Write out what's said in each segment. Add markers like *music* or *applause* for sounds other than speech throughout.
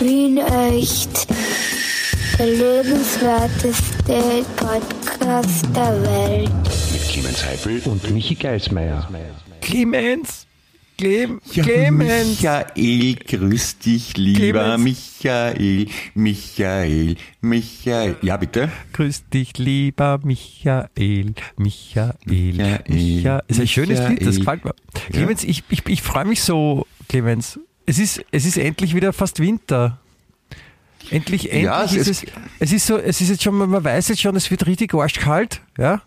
Wien echt. Der lebenswerteste Podcast der Welt. Mit Clemens Heifel und Michi Geismeier. Clemens! Clem Ja, Clemens! Michael, grüß dich, lieber Clemens. Michael, Michael, Michael. Ja, bitte? Grüß dich, lieber Michael, Michael, Michael, Michael. Ist ein schönes Lied, das Michael. gefällt mir. Clemens, ich, ich, ich freue mich so, Clemens. Es ist, es ist endlich wieder fast Winter. Endlich, endlich Ja, es ist es. Es ist so, es ist jetzt schon, man weiß jetzt schon, es wird richtig arschkalt, ja.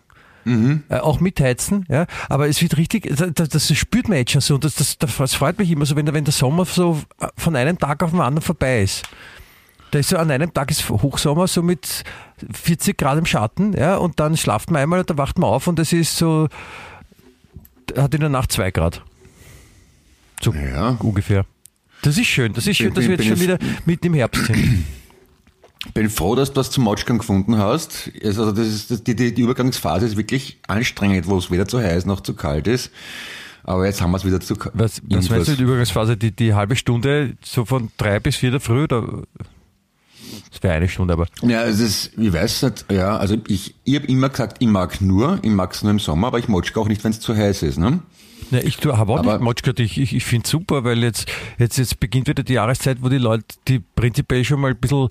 Äh, auch mit Heizen, ja. Aber es wird richtig, das, das, spürt man jetzt schon so. Und das, das, das freut mich immer so, wenn, der- wenn der Sommer so von einem Tag auf den anderen vorbei ist. Da ist so an einem Tag ist Hochsommer, so mit 40 Grad im Schatten, ja, und dann schlaft man einmal und dann wacht man auf und es ist so, hat in der Nacht zwei Grad. So Ja. ungefähr. Das ist schön, das ist schön, Bin- dass wir jetzt schon wieder mitten im Herbst sind. *clears throat* Bin froh, dass du was zum Matschgang gefunden hast. Also das ist, das, die, die, die Übergangsphase ist wirklich anstrengend, wo es weder zu heiß noch zu kalt ist. Aber jetzt haben wir es wieder zu kalt. Was, was meinst du mit Übergangsphase? Die, die halbe Stunde, so von drei bis vier der Früh? Oder? Das wäre eine Stunde, aber. Ja, es ist, ich weiß nicht, ja, also ich, ich habe immer gesagt, ich mag nur, ich mag es nur im Sommer, aber ich matschge auch nicht, wenn es zu heiß ist, ne? Ne, ich habe auch Aber- nicht Matschka, ich, ich, ich finde super, weil jetzt, jetzt, jetzt beginnt wieder die Jahreszeit, wo die Leute, die prinzipiell schon mal ein bisschen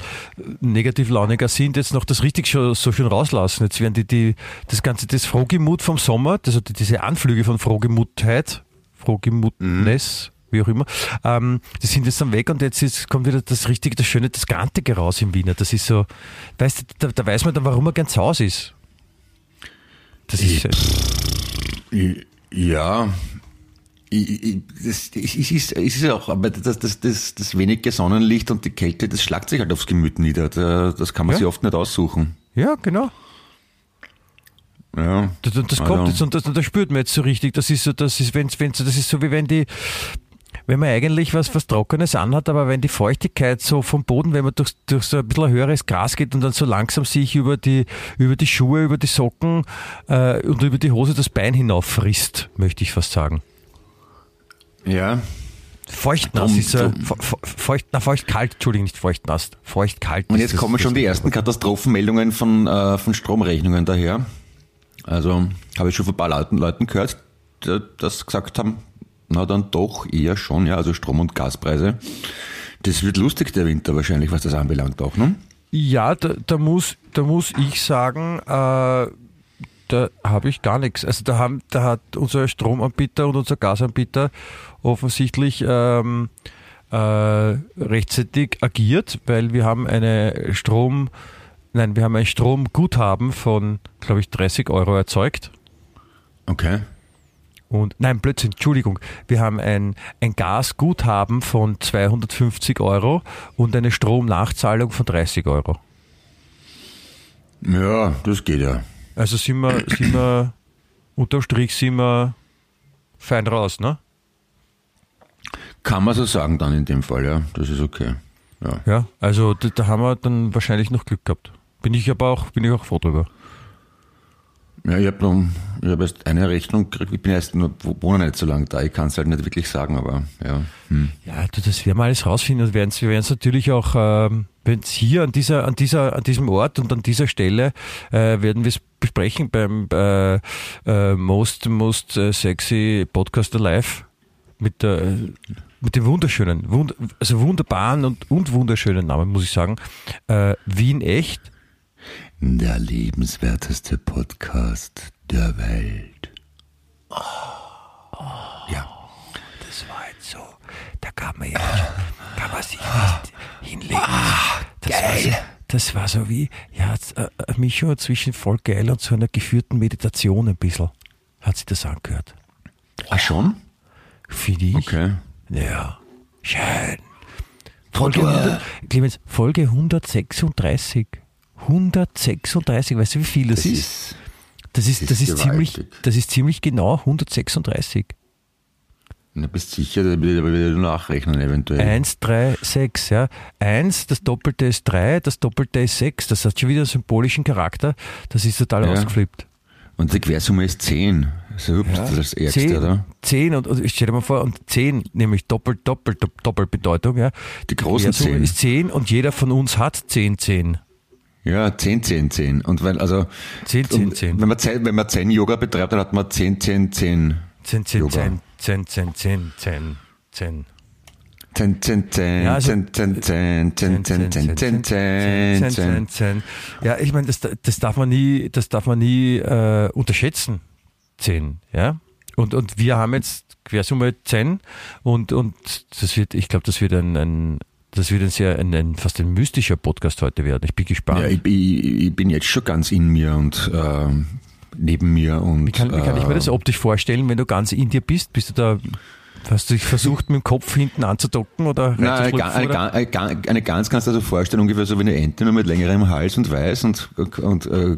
negativ launiger sind, jetzt noch das richtig schon, so schön rauslassen. Jetzt werden die, die das ganze, das Frohgemut vom Sommer, also die- diese Anflüge von Frohgemutheit, Frohgemutness, wie auch immer, ähm, die sind jetzt dann weg und jetzt ist, kommt wieder das richtige, das Schöne, das Grantige raus im Wiener. Das ist so, weißt du, da, da weiß man dann, warum er ganz Haus ist. Das ist, Ja, ich, das, es ist, es ist auch, aber das, das, das, das wenige Sonnenlicht und die Kälte, das schlagt sich halt aufs Gemüt nieder. Da- Das kann man Ja. sich oft nicht aussuchen. ja, genau. Ja. Das, das Also- kommt jetzt und das, das spürt man jetzt so richtig. Das ist so, das ist, wenn, wenn, das ist so wie wenn die, wenn man eigentlich was, was Trockenes anhat, aber wenn die Feuchtigkeit so vom Boden, wenn man durch, durch so ein bisschen höheres Gras geht und dann so langsam sich über die, über die Schuhe, über die Socken äh, und über die Hose das Bein hinauf frisst, möchte ich fast sagen. Ja. Feuchtnass ist fe- feucht, na, feuchtkalt, Entschuldigung, nicht feuchtnass, feuchtkalt. Und ist jetzt das- kommen schon das- die ersten Katastrophenmeldungen von, äh, von Stromrechnungen daher. Also habe ich schon von ein paar Leuten, Leuten gehört, die das gesagt haben, na dann doch eher schon, ja, also Strom- und Gaspreise. Das wird lustig, der Winter wahrscheinlich, was das anbelangt auch, ne? Ja, da, da, muss, da muss ich sagen, äh, da habe ich gar nichts. Also da, haben, da hat unser Stromanbieter und unser Gasanbieter offensichtlich ähm, äh, rechtzeitig agiert, weil wir haben eine Strom, nein, wir haben ein Stromguthaben von, glaube ich, 30 Euro erzeugt. Okay. Und nein, Blödsinn, Entschuldigung. Wir haben ein, ein Gasguthaben von 250 Euro und eine Stromnachzahlung von 30 Euro. Ja, das geht ja. Also sind wir, sind wir *clears throat* unterm Strich sind wir fein raus, ne? Kann man so sagen dann in dem Fall, ja. Das ist okay. Ja. Ja, also da, da haben wir dann wahrscheinlich noch Glück gehabt. Bin ich aber auch, bin ich auch froh drüber. Ja, ich habe hab erst eine Rechnung gekriegt. Ich bin erst nur, wohne nicht so lange da. Ich kann es halt nicht wirklich sagen, aber ja. Hm. Ja, du, das werden wir alles rausfinden und werden wir werden es natürlich auch, ähm, wenn es hier an dieser, an dieser, an diesem Ort und an dieser Stelle äh, werden wir es besprechen beim äh, äh, Most Most äh, Sexy Podcast Alive mit der mit dem wunderschönen, wund, also wunderbaren und, und wunderschönen Namen, muss ich sagen. Äh, Wien echt. Der lebenswerteste Podcast der Welt. Ja. Das war jetzt so, da kann man ja, kann man sich nicht hinlegen. das War so, das war so wie, ja, äh, eine Mischung zwischen voll geil und so einer geführten Meditation ein bisschen. Hat sich das angehört. Ach schon? Finde ich. Okay. Ja, schön. Folge, 100, Clemens, Folge 136. 136, weißt du, wie viel das, Das ist? ist, Das ist, das das ist ziemlich, das ist ziemlich genau 136. na, bist sicher, da will ich wieder nachrechnen eventuell. 1, 3, 6, ja. 1, das Doppelte ist 3, das Doppelte ist 6. Das hat schon wieder einen symbolischen Charakter. Das ist total Ja. ausgeflippt. Und die Quersumme ist 10. So ja, das ist das Ärgste, zehn, oder? 10 und, und stell dir mal vor, und 10, nämlich doppelt, doppelt, doppelt Bedeutung, ja. Die großen Quersumme 10. ist 10 und jeder von uns hat 10, 10. Ja, 10, 10, 10. Und wenn, also, 10, 10, und 10. Wenn man, 10, wenn man 10 Yoga betreibt, dann hat man 10, 10, 10. 10, 10, Yoga. 10, 10, 10, 10, 10, 10. 10, 10, 10, Ja, also- 10, 10, 10, 10, 10, 10, 10, 10, 10. 10. Ja, ich meine, das, das darf man nie, das darf man nie äh, unterschätzen. 10, ja. Und, und wir haben jetzt Quersumme 10 und, und das wird, ich glaube, das wird ein, ein das wird ein sehr, ein, ein, fast ein mystischer Podcast heute werden. Ich bin gespannt. Ja, ich, ich, ich bin jetzt schon ganz in mir und ähm, neben mir und wie kann, wie kann ich mir das äh, optisch vorstellen, wenn du ganz in dir bist? Bist du da, hast du dich versucht, mit dem Kopf hinten anzudocken oder Nein, eine, eine, oder? eine, eine Gans kannst du dir so vorstellen, ungefähr so wie eine Ente, nur mit längerem Hals und weiß und, und äh,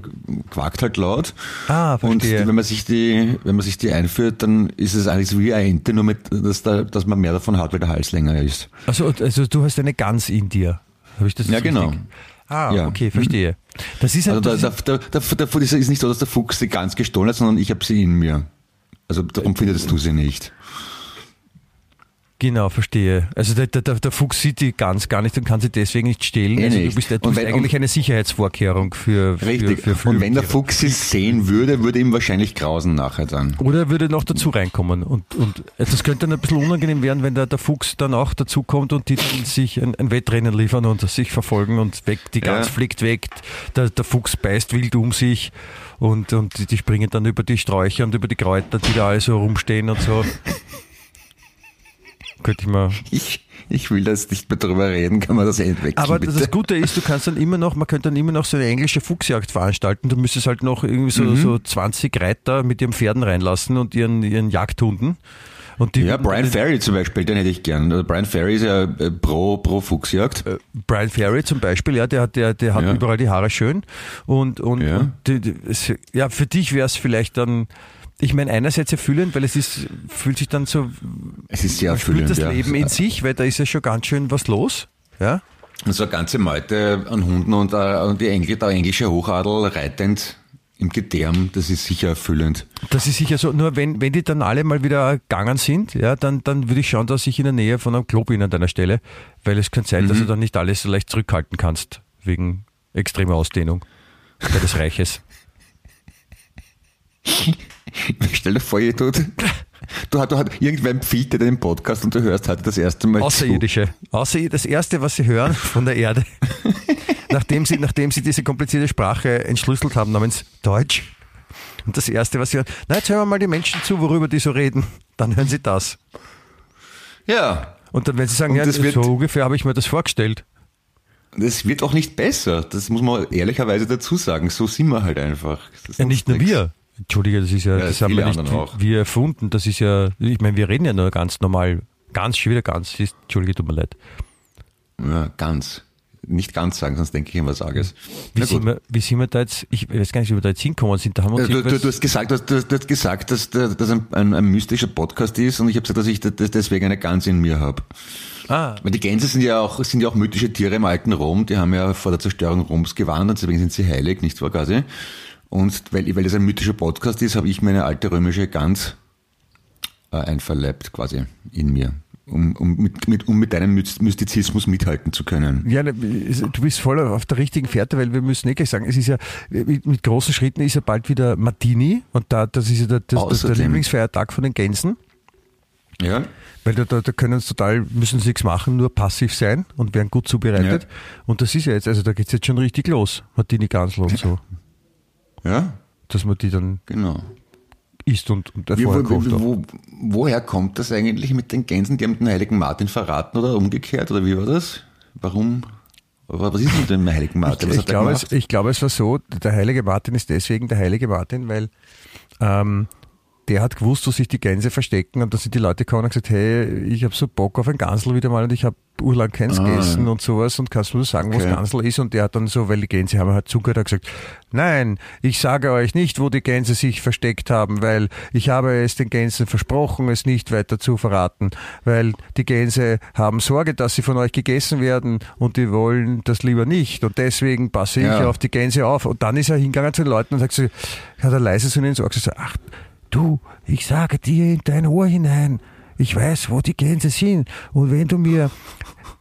quakt halt laut. Ah, Und verstehe. die, wenn man sich die, wenn man sich die einführt, dann ist es eigentlich so wie eine Ente, nur mit, dass, da, dass man mehr davon hat, weil der Hals länger ist. Also, also du hast eine Gans in dir. Habe ich das Ja, richtig? genau. Ah, Ja. okay, verstehe. Das ist, Also ein, da, da, da, da, ist nicht so, dass der Fuchs die Gans gestohlen hat, sondern ich habe sie in mir. Also darum findest du sie nicht. Genau, verstehe. Also der, der, der Fuchs sieht die Gans gar nicht und kann sie deswegen nicht stehlen. Eh also nicht. du bist, du Und bist wenn- eigentlich eine Sicherheitsvorkehrung für, für, Richtig. für und wenn der. Fuchs sie sehen würde, würde ihm wahrscheinlich grausen nachher dann. Oder er würde noch dazu reinkommen. Und, und das könnte dann ein bisschen unangenehm werden, wenn der, der Fuchs dann auch dazukommt und die dann sich ein, ein Wettrennen liefern und sich verfolgen und weg, die Gans Ja. fliegt weg, der, der Fuchs beißt wild um sich und, und die, die springen dann über die Sträucher und über die Kräuter, die da alle so rumstehen und so. Könnte ich mal. Ich, ich will das nicht mehr drüber reden, kann man das entwickeln, Aber bitte? das Gute ist, du kannst dann immer noch, man könnte dann immer noch so eine englische Fuchsjagd veranstalten. Du müsstest halt noch irgendwie so, Mhm. so 20 Reiter mit ihren Pferden reinlassen und ihren, ihren Jagdhunden. Und die, ja, Brian Ferry zum Beispiel, den hätte ich gern. Also Brian Ferry ist ja äh, pro, pro Fuchsjagd. Brian Ferry zum Beispiel, ja, der hat, der, der hat Ja. überall die Haare schön. Und, und, Ja. und die, die, ja, für dich wäre es vielleicht dann, ich meine, einerseits erfüllend, weil es ist, fühlt sich dann so, Es ist sehr man spürt erfüllend. das ja. Leben in sich, weil da ist ja schon ganz schön was los. Ja. Und so eine ganze Meute an Hunden und, äh, und die Engl der englische Hochadel reitend im Gedärm, das ist sicher erfüllend. Das ist sicher so, nur wenn, wenn die dann alle mal wieder gegangen sind, ja, dann, dann würde ich schauen, dass ich in der Nähe von einem Klo bin an deiner Stelle, weil es könnte sein, Mhm. dass du dann nicht alles so leicht zurückhalten kannst, wegen extremer Ausdehnung deines Reiches. *laughs* *laughs* Stell dir vor, du, du, hat, du hat, irgendwer empfiehlt dir den Podcast und du hörst heute das erste Mal zu. Außerirdische. Außer das erste, was sie hören von der Erde, *laughs* nachdem sie, nachdem sie diese komplizierte Sprache entschlüsselt haben namens Deutsch. Und das erste, was sie hören, na, jetzt hören wir mal die Menschen zu, worüber die so reden. Dann hören sie das. Ja, Und dann, wenn sie sagen, Und ja, das wird- so ungefähr habe ich mir das vorgestellt. das wird auch nicht besser. Das muss man ehrlicherweise dazu sagen. So sind wir halt einfach. Ja, nicht nur nichts. wir. Entschuldige, das ist ja, Ja, das haben wir nicht auch. wir erfunden. Das ist ja, ich meine, wir reden ja nur ganz normal, ganz schon wieder ganz. Ist- Entschuldige, tut mir leid. Ja, ganz. Nicht ganz sagen, sonst denke ich immer, sage es. Wie sind, wir, wie sind wir da jetzt, ich weiß gar nicht, wie wir da jetzt hinkommen sind. Da haben wir du, du, du hast gesagt, du du hast, gesagt, dass das ein, ein, ein mystischer Podcast ist und ich habe gesagt, dass ich das deswegen eine Gans in mir habe. ah, Weil die Gänse sind ja auch sind ja auch mythische Tiere im alten Rom. Die haben ja vor der Zerstörung Roms gewandert, deswegen sind sie heilig, nicht wahr quasi? Und weil, weil das ein mythischer Podcast ist, habe ich mir eine alte römische Gans äh, einverleibt quasi in mir, um, um, mit, mit, um mit deinem Myst- Mystizismus mithalten zu können. Ja, ne, du bist voll auf der richtigen Fährte, weil wir müssen eh gleich sagen, es ist ja, mit, großen Schritten ist ja bald wieder Martini und da, das ist ja der, das, das, der. Lieblingsfeiertag von den Gänsen, Ja, weil da, da, da können sie total, müssen sie nichts machen, nur passiv sein und werden gut zubereitet. Ja. Und das ist ja jetzt, also da geht's jetzt schon richtig los, Martini Gansel und so, ja, dass man die dann genau. isst und, und Wie, wo, auch. wo, woher kommt das eigentlich mit den Gänsen? Die haben den heiligen Martin verraten oder umgekehrt oder wie war das? Warum? Was ist mit dem heiligen Martin? Ich, er glaube, es, ich glaube, es war so, der heilige Martin ist deswegen der heilige Martin, weil ähm, der hat gewusst, wo sich die Gänse verstecken und da sind die Leute gekommen und gesagt, hey, ich habe so Bock auf ein Gansel wieder mal und ich habe urlang keins Ah. gegessen und sowas und kannst du mir sagen, wo das Okay. Gansel ist? Und der hat dann so, weil die Gänse haben halt zugehört, hat gesagt, nein, ich sage euch nicht, wo die Gänse sich versteckt haben, weil ich habe es den Gänsen versprochen, es nicht weiter zu verraten, weil die Gänse haben Sorge, dass sie von euch gegessen werden und die wollen das lieber nicht und deswegen passe ich Ja. auf die Gänse auf. Und dann ist er hingegangen zu den Leuten und sagt so, hat er leise so in den Ohr gesagt, ach, du, ich sage dir in dein Ohr hinein, ich weiß, wo die Gänse sind. Und wenn du mir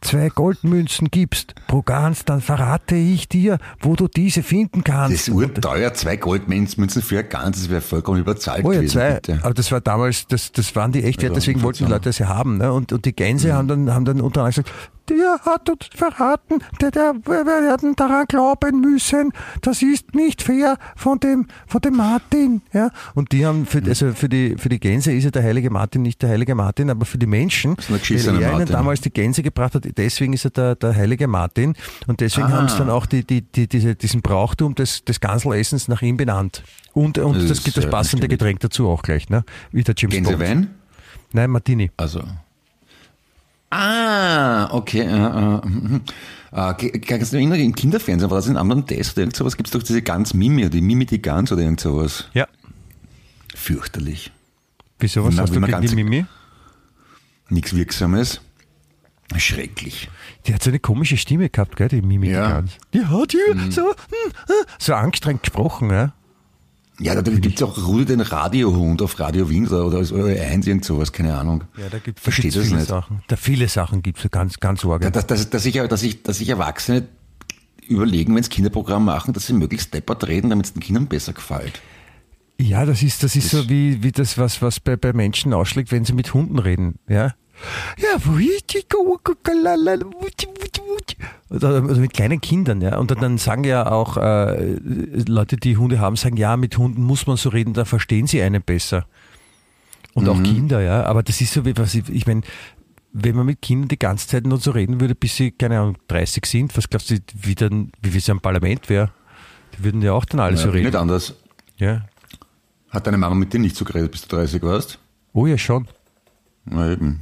zwei Goldmünzen gibst pro Gans, dann verrate ich dir, wo du diese finden Das kannst. ist urteuer, zwei Goldmünzen für ein Ganz, das wäre vollkommen überzahlt Oh ja, gewesen. zwei. bitte. Aber das war damals, das, das waren die echt wert, Ja, deswegen wollten die. Leute das ja haben. Ne? Und, und die Gänse haben, dann, haben dann unter anderem gesagt, der hat uns verraten, der, der, wir werden daran glauben müssen, das ist nicht fair von dem, von dem Martin. Ja? Und die haben, für, also für, die, für die Gänse ist ja der heilige Martin nicht der heilige Martin, aber für die Menschen, ihnen Martin. damals die Gänse gebracht hat, deswegen ist er der, der heilige Martin. Und deswegen haben sie dann auch die, die, die, diese, diesen Brauchtum des, des Ganselessens nach ihm benannt. Und, und Das das, gibt das passende. Getränk dazu auch gleich, ne? Wie der James Bond. Gänsewein? Nein, Martini. Also. Ah, okay. Äh, äh, äh, kannst du dich erinnern, im Kinderfernsehen war das in anderen Test oder irgend sowas, gibt es doch diese Gans Mimi, die Mimi die Gans oder irgend sowas. Ja. Fürchterlich. Wieso, was Na, hast du gegen die ganz- Mimi? Nichts Wirksames. Schrecklich. Die hat so eine komische Stimme gehabt, gell, die Mimi. Ja. Mhm. die hat hier so, hm, äh, so angestrengt gesprochen, ja. Ja, da gibt es auch Rudi den Radiohund auf Radio Wien oder, oder oder 1, irgend sowas, keine Ahnung. Ja, da gibt es das viele nicht. Sachen. Da viele Sachen gibt es, ganz, ganz arg. Dass, dass, dass, ich, dass, ich, dass ich Erwachsene überlegen, wenn sie Kinderprogramm machen, dass sie möglichst deppert reden, damit es den Kindern besser gefällt. Ja, das ist, das ist so wie, wie das, was, was bei, bei Menschen ausschlägt, wenn sie mit Hunden reden. Ja. Ja, also mit kleinen Kindern, ja. Und dann, sagen ja auch äh, Leute, die Hunde haben, sagen, ja, mit Hunden muss man so reden, da verstehen sie einen besser. Und auch Kinder, ja. Aber das ist so wie, was ich, ich meine, wenn man mit Kindern die ganze Zeit nur so reden würde, bis sie, keine Ahnung, 30 sind, was glaubst du, wie, dann, wie es am Parlament wäre? Die würden ja auch dann alle so Ja, reden. nicht anders. Ja. Hat deine Mama mit dir nicht so geredet, bis du 30 warst? Oh ja, schon. Na eben.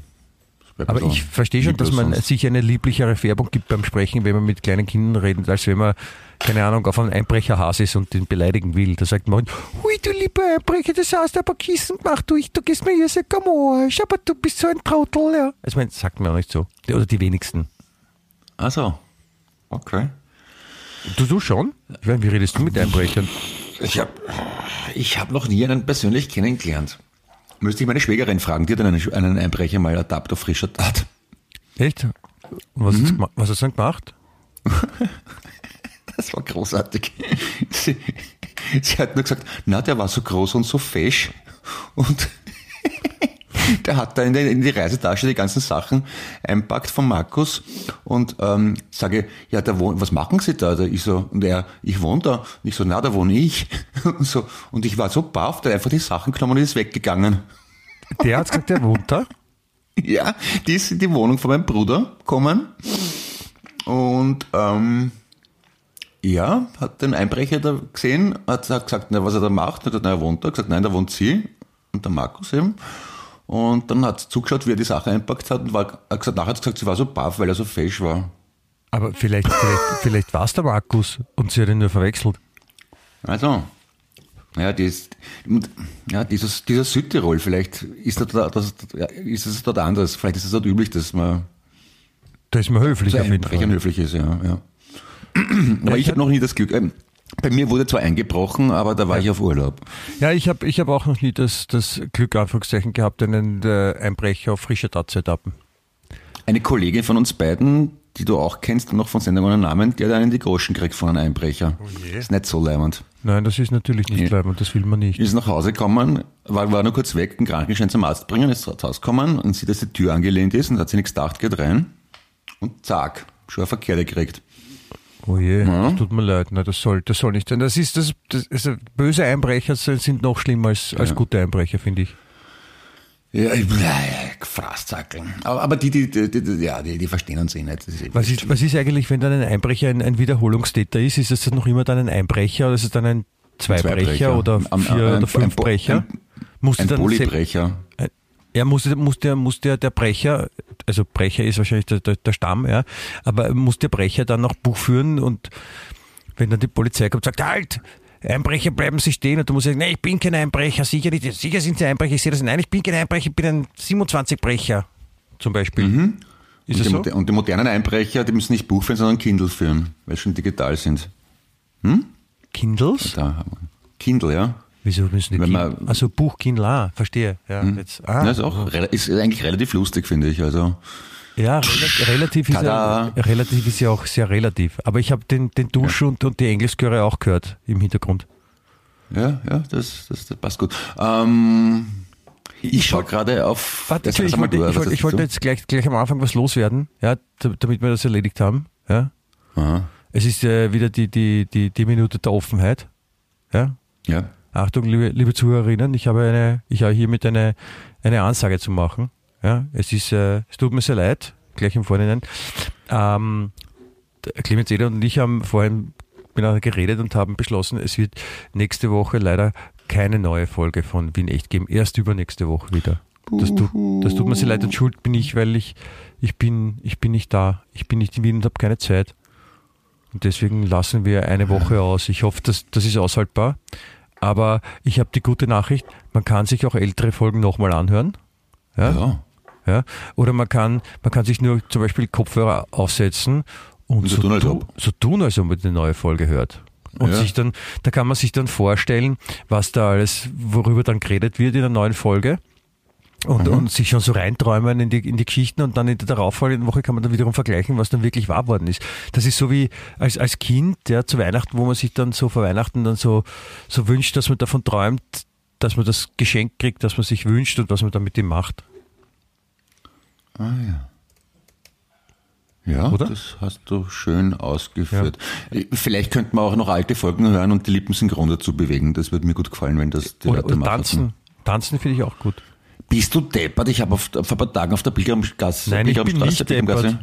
Aber ich verstehe schon, dass man sich eine lieblichere Färbung gibt beim Sprechen, wenn man mit kleinen Kindern redet, als wenn man, keine Ahnung, auf einen Einbrecherhass ist und den beleidigen will. Da sagt man, hui, du lieber Einbrecher, das hast du aber Kissen gemacht, du, ich, du gehst mir hier so am Arsch, aber du bist so ein Trottel, ja. Also, das sagt man auch nicht so. Oder die wenigsten. Ach so. Okay. Du, du schon? Ich meine, wie redest du mit Einbrechern? Ich habe ich hab noch nie einen persönlich kennengelernt. Müsste ich meine Schwägerin fragen, die hat einen, einen Einbrecher mal ertappt auf frischer Tat. Echt? Und was, Mhm. hast du dann gemacht? *laughs* Das war großartig. Sie, sie hat nur gesagt, na, der war so groß und so fesch. Und *laughs* der hat da in die, in die Reisetasche die ganzen Sachen einpackt von Markus und ähm, sage, ja, der wohnt, was machen Sie da? Da ich so, und er, ich wohne da. Und ich so, na, da wohne ich. *laughs* Und, so, und ich war so baff, der hat einfach die Sachen genommen und ist weggegangen. Der hat gesagt, der wohnt da. *laughs* Ja, die ist in die Wohnung von meinem Bruder gekommen und ähm, ja, hat den Einbrecher da gesehen, hat, hat gesagt, na, was er da macht, hat gesagt, na, er wohnt da, gesagt, nein, da wohnt sie und der Markus eben. Und dann hat sie zugeschaut, wie er die Sache einpackt hat und war, hat gesagt, nachher hat sie gesagt, sie war so baff, weil er so fesch war. Aber vielleicht, vielleicht, vielleicht war es der Markus und sie hat ihn nur verwechselt. Also, ja, die ist, ja, dieses, dieser Südtirol, vielleicht ist das, das, ja, ist es dort anders, vielleicht ist es dort üblich, dass man Da ist man höflich so auf jeden Fall. höflich ist, ja. ja. Aber ich habe noch nie das Glück. Ähm, bei mir wurde zwar eingebrochen, aber da war ich auf Urlaub. Ja, ich habe ich hab auch noch nie das, das Glück, Anführungszeichen, gehabt, einen äh, Einbrecher auf frischer Tat zu ertappen. Eine Kollegin von uns beiden, die du auch kennst, noch von Sendung ohne Namen, die hat einen die Groschen gekriegt von einem Einbrecher. Ist nicht so leimend. Nein, das ist natürlich nicht Ja. bleiben und das will man nicht. Ist nach Hause gekommen, war, war nur kurz weg, den Krankenschein zum Arzt bringen, ist zu Hause gekommen und sieht, dass die Tür angelehnt ist und hat sich nichts gedacht, geht rein und zack, schon eine Verkehrte gekriegt. Oh je, das tut mir leid. Nein, das soll, das soll nicht sein. Das ist, das, das, also böse Einbrecher sind noch schlimmer als, als gute Einbrecher, finde ich. Ja, ich- Fraßzackeln. Aber, aber die, die, die, die, ja, die, die verstehen uns eh nicht. Ist eh Was ist, was ist eigentlich, wenn dann ein Einbrecher ein, ein Wiederholungstäter ist? Ist es dann noch immer dann ein Einbrecher oder ist es dann ein Zweibrecher Zweibrecher. oder vier am- oder ein- fünf ein Brecher? ein musste Ein dann sel- Polybrecher. er musste, musste, musste der Brecher, also Brecher ist wahrscheinlich der, der, der Stamm, ja, aber muss der Brecher dann noch Buch führen und wenn dann die Polizei kommt, sagt, halt, Einbrecher bleiben Sie stehen und du musst sagen, nein, ich bin kein Einbrecher, sicher nicht, sicher sind Sie Einbrecher, ich sehe das, nein, ich bin kein Einbrecher, ich bin ein 27-Brecher, zum Beispiel. Ist Und die, so? moder- und die modernen Einbrecher, die müssen nicht Buch führen, sondern Kindle führen, weil sie schon digital sind. Kindles? Da haben wir. Kindle, ja. Wieso müssen die Wenn man- Also Buch Kindle, ah, verstehe. Ja, jetzt, ah, Das ist, auch, ist eigentlich relativ lustig, finde ich. Also, Ja, rela- relativ ist, ja, relativ ist ja auch sehr relativ. Aber ich habe den, den Dusch und, und die Englischchöre auch gehört im Hintergrund. ja, ja, das, das, das passt gut. Ähm, ich schaue gerade auf. Warte, Ja, sag ich, wollte, du, ich, wollte, ich wollte jetzt gleich, gleich am Anfang was loswerden, ja, damit wir das erledigt haben. Ja. Aha, Es ist äh, wieder die, die, die, die Minute der Offenheit. Ja. ja. Achtung, liebe, liebe Zuhörerinnen, ich habe eine, ich habe hiermit eine, eine Ansage zu machen. Ja, es ist, äh, es tut mir sehr leid, gleich im Vorhinein. Ähm, Clemens Eder und ich haben vorhin miteinander geredet und haben beschlossen, es wird nächste Woche leider keine neue Folge von Wien echt geben. Erst übernächste Woche wieder. Das tut, das tut mir sehr leid und schuld bin ich, weil ich, ich bin, ich bin nicht da. Ich bin nicht in Wien und habe keine Zeit. Und deswegen lassen wir eine Woche aus. Ich hoffe, dass, das ist aushaltbar. Aber ich habe die gute Nachricht, man kann sich auch ältere Folgen nochmal anhören. Ja? ja. Ja? Oder man kann, man kann sich nur zum Beispiel Kopfhörer aufsetzen und, Und so tun, als tu- ob. so tun, als ob man eine neue Folge hört. Und Ja. sich dann, da kann man sich dann vorstellen, was da alles, worüber dann geredet wird in der neuen Folge. Und, Mhm. und sich schon so reinträumen in die, in die Geschichten und dann in der darauffolgenden Woche kann man dann wiederum vergleichen, was dann wirklich wahr worden ist. Das ist so wie als, als Kind, ja, zu Weihnachten, wo man sich dann so vor Weihnachten dann so, so wünscht, dass man davon träumt, dass man das Geschenk kriegt, das man sich wünscht und was man dann mit ihm macht. Ah, ja. Ja, Oder? das hast du schön ausgeführt. Vielleicht könnten wir auch noch alte Folgen hören und die Lippen synchron dazu bewegen. Das würde mir gut gefallen, wenn das die Oder, Leute oder machen. tanzen. Tanzen finde ich auch gut. Bist du deppert? Ich habe vor ein paar Tagen auf der Pilgrimgasse, Nein, ich bin nicht deppert.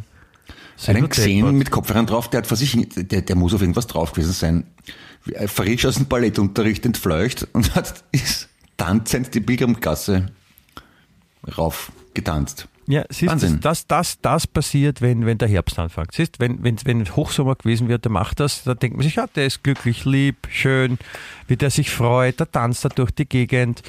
Einen gesehen mit Kopfhörern drauf, der hat vor sich, der, der muss auf irgendwas drauf gewesen sein. Äh, Frisch aus dem Ballettunterricht entfleucht und hat ist tanzend die Pilgrimgasse rauf getanzt. Ja, siehst Wahnsinn. das, das, das passiert, wenn, wenn der Herbst anfängt. Siehst, wenn, wenn, wenn Hochsommer gewesen wird, der macht das, da denkt man sich, ja, der ist glücklich, lieb, schön, wie der sich freut, der tanzt da durch die Gegend.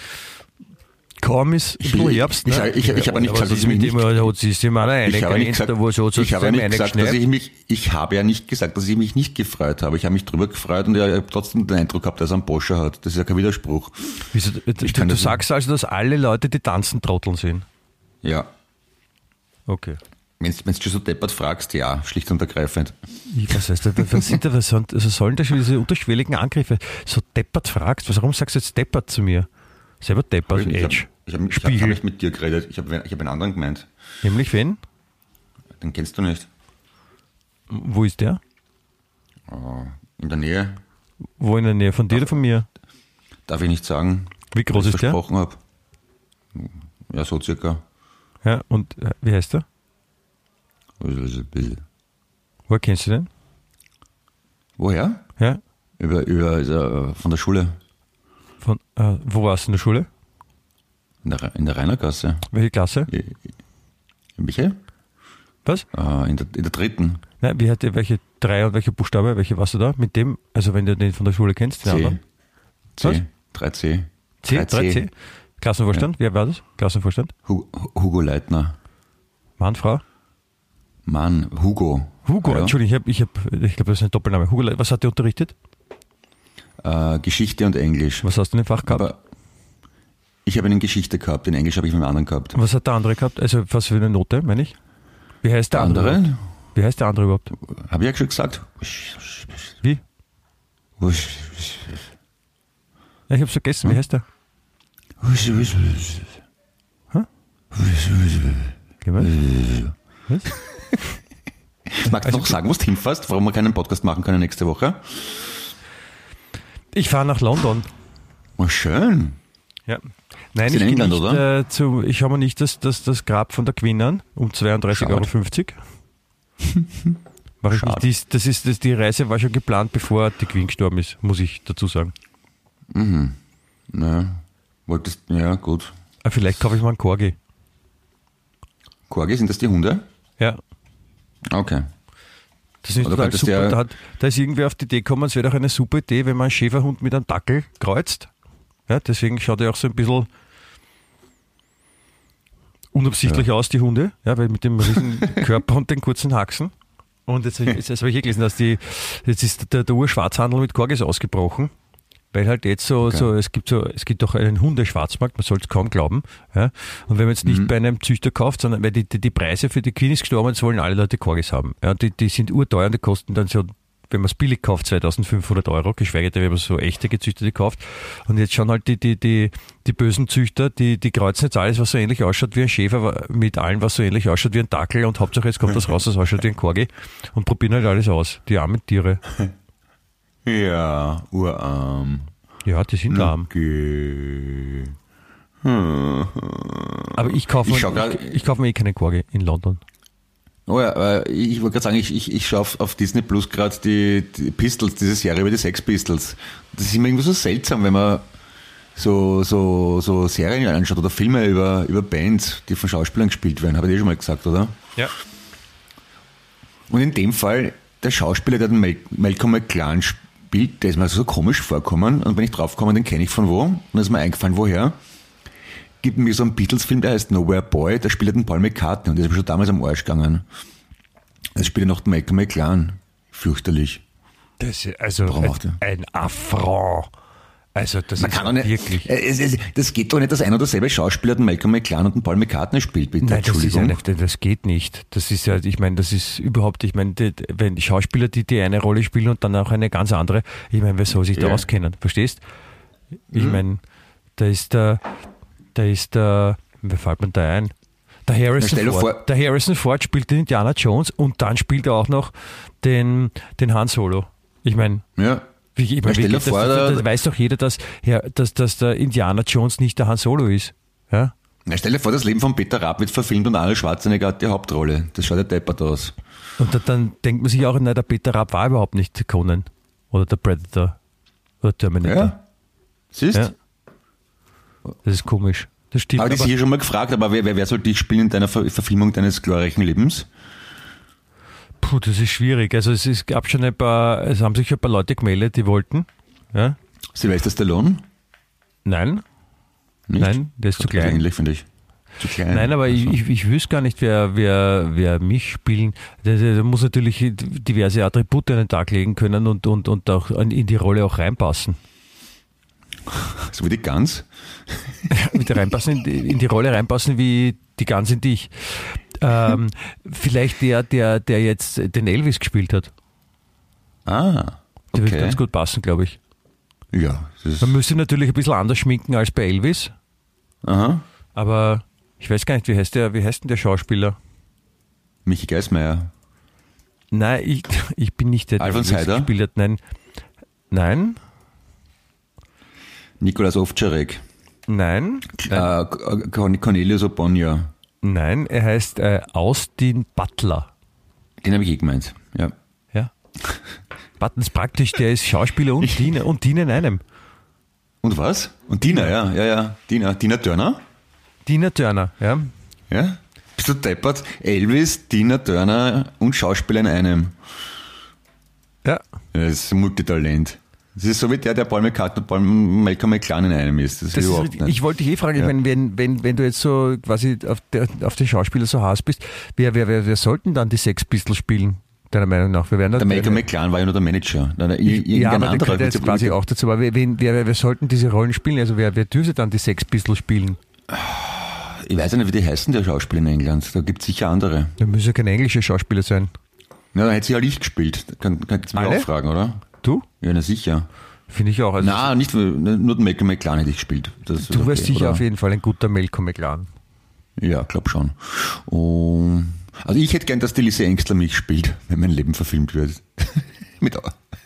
Kaum ist Ich- so Herbst. ich- ne? ich- ich habe nicht gesagt, dass ich mich nicht- da hat sie eine Ich habe, nicht gesagt, ich habe nicht eine gesagt, dass geschnappt. ich mich, ich habe ja nicht gesagt, dass ich mich nicht gefreut habe. Ich habe mich drüber gefreut und ich habe trotzdem den Eindruck gehabt, dass er einen Boscher hat. Das ist ja kein Widerspruch. Wieso, du, du, du sagst also, dass alle Leute, die tanzen, Trotteln sind. Ja. Okay. Wenn du schon so deppert fragst, ja, schlicht und ergreifend. Ich, was heißt das? Was sind da, was sind, also sollen da schon diese unterschwelligen Angriffe? So deppert fragst, was, warum sagst du jetzt deppert zu mir? Selber deppert, ich Edge. Ich hab, ich hab, hab nicht mit dir geredet. Ich habe ich hab einen anderen gemeint. Nämlich wen? Den kennst du nicht. Wo ist der? Oh, in der Nähe. Wo in der Nähe? Von dir oder von mir? Darf ich nicht sagen. Wie groß ist der? versprochen habe. Ja, so circa. Ja, und äh, wie heißt der? Woher kennst du den? Woher? Ja? Über, über, äh, von der Schule. Von, äh, wo warst du in der Schule? In der, in der Rainergasse. Welche Klasse? Welche? Was? Äh, in, der, in der dritten. Nein, wie hat welche drei und welche Buchstabe, welche warst du da? Mit dem, also wenn du den von der Schule kennst, den C. anderen? Was? C. 3C. C, 3C. Klassenvorstand? Wer war das? Klassenvorstand? Hu- Hugo Leitner. Mann, Frau? Mann, Hugo. Hugo, Ja. Entschuldigung, ich, hab, ich, hab, ich glaube, das ist ein Doppelname. Hugo, Le- was hat der unterrichtet? Äh, Geschichte und Englisch. Was hast du in dem Fach gehabt? Aber ich habe in Geschichte gehabt, in Englisch habe ich mit einem anderen gehabt. was hat der andere gehabt? Also was für eine Note, meine ich? Wie heißt der, Der andere? andere, überhaupt? Wie heißt der andere überhaupt? habe ich ja schon gesagt. Wie? Ja, ich hab's vergessen, Hm? wie heißt der? Mal. Was? *laughs* Magst du noch sagen, wo du hinfährst, warum wir keinen Podcast machen können nächste Woche? Ich fahre nach London. Oh, schön. Ja. Nein, Ist ich in England, nicht, oder? Äh, zu, ich schaue mir nicht das, das, das Grab von der Queen an, um 32,50 Schade. Euro. Mach ich nicht. Dies, das ist, das, die Reise war schon geplant, bevor die Queen gestorben ist, muss ich dazu sagen. Na, Wolltest, ja, gut. Ah, vielleicht kaufe ich mal einen Corgi. Corgi, sind das die Hunde? Ja. Okay. Das ist total super. Da, hat, da ist irgendwer auf die Idee gekommen, es wäre doch eine super Idee, wenn man einen Schäferhund mit einem Dackel kreuzt. Ja, deswegen schaut er auch so ein bisschen unabsichtlich aus, die Hunde, ja, weil mit dem riesen *laughs* Körper und den kurzen Haxen. Und jetzt, jetzt, jetzt habe ich hier gelesen, dass die, jetzt ist der, der Urschwarzhandel mit Korgis ausgebrochen. Weil halt jetzt so, Okay. so, es gibt so, es gibt doch einen Hundeschwarzmarkt, man soll es kaum glauben. Ja? Und wenn man jetzt nicht bei einem Züchter kauft, sondern weil die, die, die Preise für die ist gestorben, jetzt wollen alle Leute Korgis haben. Ja? Und die, die sind urteuer und die kosten dann so, wenn man es billig kauft, 2500 Euro, geschweige denn, wenn man so echte gezüchtete kauft. Und jetzt schauen halt die, die, die, die bösen Züchter, die, die kreuzen jetzt alles, was so ähnlich ausschaut wie ein Schäfer, mit allem, was so ähnlich ausschaut wie ein Dackel und Hauptsache jetzt kommt das raus, das ausschaut wie ein Korgi und probieren halt alles aus. Die armen Tiere. *laughs* Ja, urarm. Ja, die sind arm. Okay. Aber ich kaufe Ich ich, ich kaufe mir eh keine Korgi in London. Oh ja, äh, ich wollte gerade sagen, ich, ich, ich schaue auf, auf Disney Plus gerade die, die Pistols, diese Serie über die Sex Pistols. Das ist immer irgendwie so seltsam, wenn man so, so, so Serien anschaut oder Filme über, über Bands, die von Schauspielern gespielt werden. Habe ich dir schon mal gesagt, oder? Ja. Und in dem Fall, der Schauspieler, der den Mal Malcolm McLaren spielt, der ist mir so komisch vorkommen. Und wenn ich draufkomme, den kenne ich von wo. Und dann ist mir eingefallen, woher. Gibt mir so einen Beatles-Film, der heißt Nowhere Boy, da spielt er den Paul McCartney und der ist mir schon damals am Arsch gegangen. Das spielt er noch den Malcolm McLaren. Fürchterlich. Das ist also Warum ein, ein Affront. Also das Man ist kann doch nicht, wirklich. Äh, Es, es, das geht doch nicht, dass ein oder derselbe Schauspieler den Malcolm McLaren und den Paul McCartney spielt, bitte. Nein, das ist ja Entschuldigung. nicht, das geht nicht. Das ist ja, ich meine, das ist überhaupt, ich meine, die, wenn die Schauspieler, die die eine Rolle spielen und dann auch eine ganz andere, ich meine, wer soll sich da Ja. auskennen, verstehst? Ich Mhm. meine, da ist der, da ist der, wer fällt mir da ein? Der Harrison, Ford, vor- der Harrison Ford spielt den Indiana Jones und dann spielt er auch noch den, den Han Solo. Ich meine, Ja. wie, ich Na, meine, wie geht das, vor, das, das, da- weiß doch jeder, dass, dass, dass der Indiana Jones nicht der Han Solo ist. Ja? Na, stell dir vor, das Leben von Peter Rapp wird verfilmt und Arnold Schwarzenegger hat die Hauptrolle. Das schaut ja deppert aus. Und da, dann denkt man sich auch, nein, der Peter Rapp war überhaupt nicht Conan. Oder der Predator. Oder Terminator. Ja. Siehst? Ja. Das ist komisch. Das stimmt. Habe ich dich hier schon mal gefragt, aber wer, wer, wer soll dich spielen in deiner Ver Verfilmung deines glorreichen Lebens? Puh, das ist schwierig. Also es, ist, gab schon ein paar, es haben sich ein paar Leute gemeldet, die wollten. Ja? Sylvester Stallone? Nein, Nicht? nein, der ist zu Also klein. Ähnlich, finde ich. Zu klein. Nein, aber ich, Also. ich, ich wüsste gar nicht, wer, wer, wer mich spielen. Der, der, der muss natürlich diverse Attribute an den Tag legen können und, und, und auch in die Rolle auch reinpassen. *laughs* So wie die Gans? mit reinpassen, in die, Rolle reinpassen wie die ganz in dich. Ähm, vielleicht der, der, der jetzt den Elvis gespielt hat. Ah, Der wird okay. ganz gut passen, glaube ich. Ja, das ist, Man müsste natürlich ein bisschen anders schminken als bei Elvis, aha. aber ich weiß gar nicht, wie heißt der, wie heißt denn der Schauspieler? Michi Geismeier. Nein, ich, ich bin nicht der, der Alfons Elvis Heider? gespielt hat. Nein. Nein, Nikolaus Ovtcharek. nein, Äh, Corn- Cornelius Obonia. nein, er heißt äh, Austin Butler. Den habe ich eh gemeint. Ja. Ja. Ist praktisch, der ist Schauspieler und Diener, und Diener in einem. Und was? Und Dina, ja, ja, ja. Dina, Dina Turner? Dina Turner, ja. Ja? Bist du deppert? Elvis, Dina Turner und Schauspieler in einem. Ja, Ja, das ist ein Multitalent. Das ist so wie der, der Paul McCartney Paul Malcolm McLaren in einem ist. Das, Das ist richtig. nicht. Ich wollte dich eh fragen, Ja. ich meine, wenn, wenn, wenn du jetzt so quasi auf, der, auf den Schauspieler so Hass bist, wer, wer, wer, wer sollten dann die Sex Pistols spielen, deiner Meinung nach? Wir werden der Malcolm McLaren war ja nur der Manager. Nein, nein, ja, aber der anderer. gehört jetzt quasi auch dazu. Aber wer, wer, wer, wer sollten diese Rollen spielen? Also wer, wer dürfte dann die Sex Pistols spielen? Ich weiß ja nicht, wie die heißen, der Schauspieler in England. Da gibt es sicher andere. Da müssen ja keine englische Schauspieler sein. Ja, dann hätte sie ja ich gespielt. Kann, kannst du mich auch fragen, oder? Ja, na sicher. Finde ich auch. Also Na, nicht, nur den Malcolm McLaren hätte ich gespielt. Das du okay, wärst sicher oder? auf jeden Fall ein guter Malcolm McLaren. Ja, glaub schon. Und, also ich hätte gern, dass die Lise Engstler mich spielt, wenn mein Leben verfilmt wird. *laughs* mit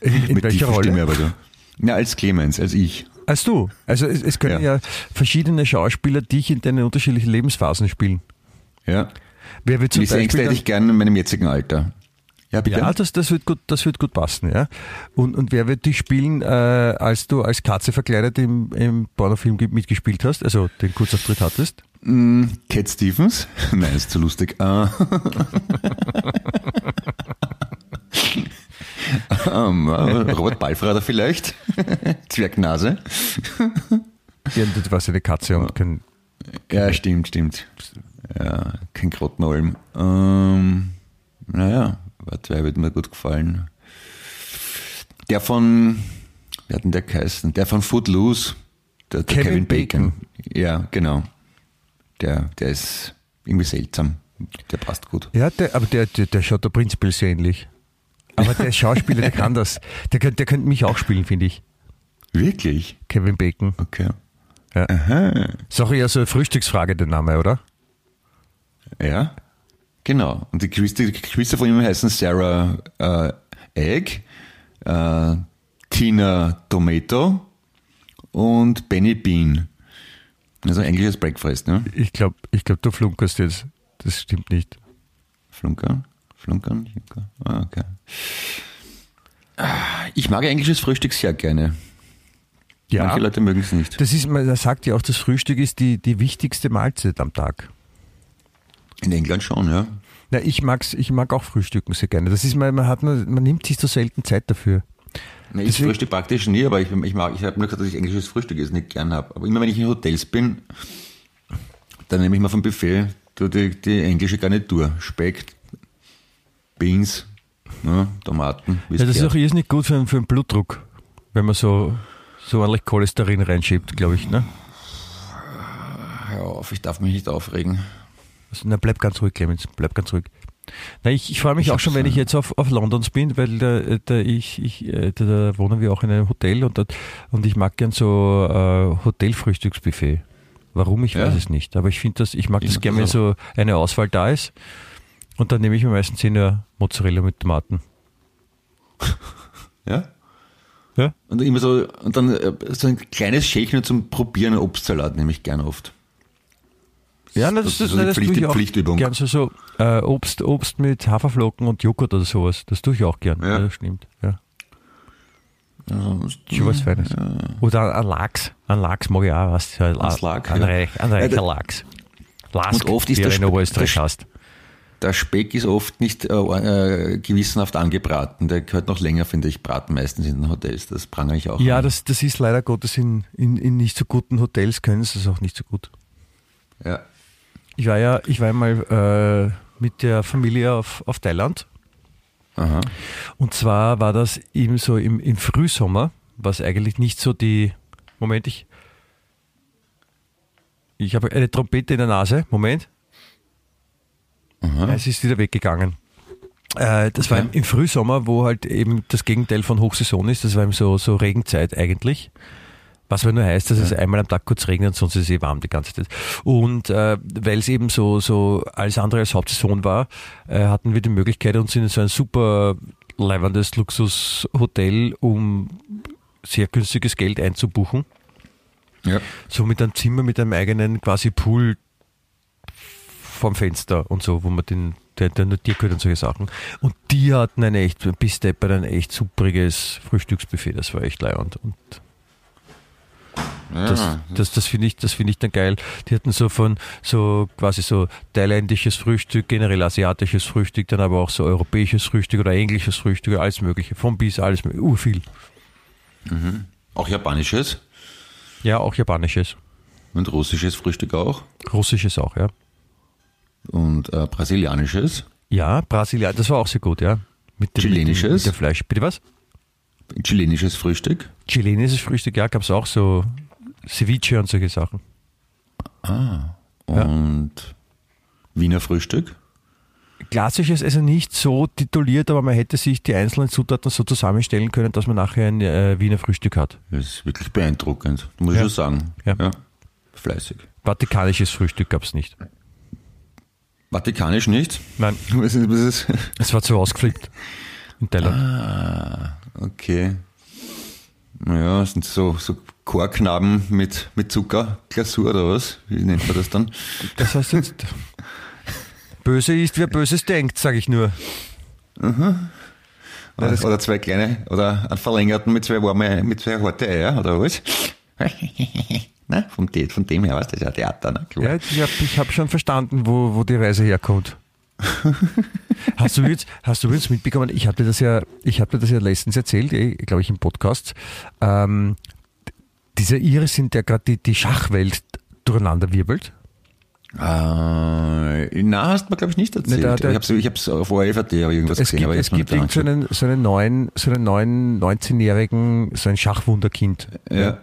In- in mit welcher Rolle? Stimme aber so. Ja, als Clemens, als ich. Als du. Also es, es können ja. Ja. verschiedene Schauspieler dich in deinen unterschiedlichen Lebensphasen spielen. Ja. Wer wird zum Lise Engstler Beispiel hätte dann, ich gern in meinem jetzigen Alter. Ja, bitte. Ja, das, das, wird gut, das wird gut passen, ja. Und, und wer wird dich spielen, äh, als du als Katze verkleidet im, im Pornofilm ge- mitgespielt hast, also den Kurzauftritt hattest? Mm, Cat Stevens? *laughs* Nein, ist zu lustig. Äh, *laughs* ähm, äh, Robert Ballfrader vielleicht? *laughs* Zwergnase? Ja, das war eine Katze und kein, Ja, stimmt, stimmt. Ja, kein Grottenolm. Ähm, naja, warte, wer wird mir gut gefallen? Der von, wer hat denn der geheißen? Der von Footloose. Der, der Kevin Kevin, Bacon. Bacon. Ja, genau. Der, der ist irgendwie seltsam. Der passt gut. Ja, der, aber der, der, der schaut da prinzipiell sehr ähnlich. Aber der *laughs* Schauspieler, der kann das. Der könnte, der könnte mich auch spielen, finde ich. Wirklich? Kevin Bacon. Okay. Ja. Aha. Ist auch eher so eine Frühstücksfrage, der Name, oder? Ja, genau. Und die Geschwister, die Geschwister von ihm heißen Sarah äh, Egg, äh, Tina Tomato und Benny Bean. Also englisches Breakfast, ne? Ich glaube, ich glaub, du flunkerst jetzt. Das stimmt nicht. Flunkern? Flunkern? Flunkern? Ah, okay. Ich mag englisches Frühstück sehr gerne. Ja, Manche Leute mögen es nicht. das ist, man sagt ja auch, das Frühstück ist die, die wichtigste Mahlzeit am Tag. In England schon, ja. Na, ich mag's, ich mag auch Frühstücken sehr gerne. Das ist, man, man hat, man, man nimmt sich so selten Zeit dafür. Nee, ich Deswegen- frühstück praktisch nie, aber ich, ich mag, ich habe nur gesagt, dass ich englisches Frühstück jetzt nicht gern habe. Aber immer wenn ich in Hotels bin, dann nehme ich mal vom Buffet die, die englische Garnitur. Speck, Beans, ne, Tomaten, Ja, das ist gehört. auch irrsinnig gut für, für den Blutdruck, wenn man so, so ordentlich Cholesterin reinschiebt, glaube ich. Ne? Hör auf, ich darf mich nicht aufregen. Also, na, bleib ganz ruhig, Clemens, bleib ganz ruhig. Na, ich, ich freue mich Ich auch schon, wenn ich jetzt auf, auf Londons bin, weil da, da, ich, ich, äh, da, da wohnen wir auch in einem Hotel und, dort, und ich mag gern so äh, Hotelfrühstücksbuffet. Warum, ich Ja. weiß es nicht. Aber ich finde das, ich mag Ich das gerne, wenn so eine Auswahl da ist. Und dann nehme ich mir meistens eine Mozzarella mit Tomaten. Ja? Ja? Und immer so, und dann äh, so ein kleines Schälchen zum Probieren Obstsalat nehme ich gern oft. Ja, Das das, ist so eine das, Pflicht- tue ich auch Pflichtübung. Gern so, so äh, Obst, Obst mit Haferflocken und Joghurt oder sowas. Das tue ich auch gern. Ja. das stimmt. Ja. Also, Schon was Feines. Oder ein Lachs. Ein Lachs mag ich auch. Was, ein, Slag, ein, ja. reich, ein Ja, reicher der- Lachs. Lask, Und oft ist der er in Sp- Oberösterreich der- heißt. Der Speck ist oft nicht äh, äh, gewissenhaft angebraten. Der gehört noch länger, finde ich, braten meistens in den Hotels. Das prangere ich auch. Ja, an. das, das ist leider Gottes in, in, in nicht so guten Hotels können sie das auch nicht so gut. ja. Ich war ja, ich war einmal äh, mit der Familie auf, auf Thailand. Aha. Und zwar war das eben so im, im Frühsommer, was eigentlich nicht so die. Moment, ich. Ich habe eine Trompete in der Nase. Moment. Aha. Es ist wieder weggegangen. Äh, das war im, im Frühsommer, wo halt eben das Gegenteil von Hochsaison ist. Das war eben so, so Regenzeit eigentlich. Was aber nur heißt, dass es einmal am Tag kurz regnet, sonst ist es eh warm die ganze Zeit. Und äh, weil es eben so, so alles andere als Hauptsaison war, äh, hatten wir die Möglichkeit, uns in so ein super leibendes Luxushotel um sehr günstiges Geld einzubuchen. Ja. So mit einem Zimmer, mit einem eigenen quasi Pool vom Fenster und so, wo man den, der, der notiert gehört und solche Sachen. Und die hatten ein echt, bis Deppert ein echt superiges Frühstücksbuffet, das war echt leiernd. Und Ja. das, das, das finde ich, das finde ich dann geil. Die hatten so von so quasi so thailändisches Frühstück, generell asiatisches Frühstück, dann aber auch so europäisches Frühstück oder englisches Frühstück, alles mögliche. Vom bis alles mögliche. Uh, viel. Auch japanisches Ja, auch japanisches. und russisches Frühstück auch. Russisches auch, ja. Und äh, brasilianisches. Ja, Brasilien, das war auch sehr gut, ja. Mit dem, Chilenisches? Mit dem, mit dem Fleisch. Bitte was? Chilenisches Frühstück. Chilenisches Frühstück, ja, gab es auch so Ceviche und solche Sachen. Und Wiener Frühstück. Klassisches, also nicht so tituliert, aber man hätte sich die einzelnen Zutaten so zusammenstellen können, dass man nachher ein äh, Wiener Frühstück hat. Das ist wirklich beeindruckend, muss ich Ja. schon sagen. Ja. Fleißig. Vatikanisches Frühstück gab es nicht. Vatikanisch nicht. Nein, *laughs* Was ist, was ist? es war zu ausgeflippt in Thailand. Ah, okay. Naja, sind so, so Chorknaben mit, mit Zuckerglasur oder was? Wie nennt man das dann? Das heißt jetzt, böse ist, wer Böses denkt, sage ich nur. Oder, oder zwei kleine, oder einen verlängerten mit zwei warme, mit zwei harte Eier, oder was? *laughs* Na, von, dem, von dem her, was das ja Theater, ne? Klar. Ja, ich habe hab schon verstanden, wo, wo die Reise herkommt. *laughs* hast du jetzt, hast du jetzt mitbekommen? Ich hatte das ja, ich habe dir das ja letztens erzählt, glaube ich, im Podcast. Ähm, dieser Iris sind ja gerade die, die Schachwelt durcheinander wirbelt. Äh, na, hast du mir, glaube ich, nicht erzählt. Nee, da- da- ich habe es auf ORFAT aber irgendwas Es gesehen, gibt, aber es gibt so einen, so einen neuen, so einen neuen 19-jährigen, so ein Schachwunderkind. Ja.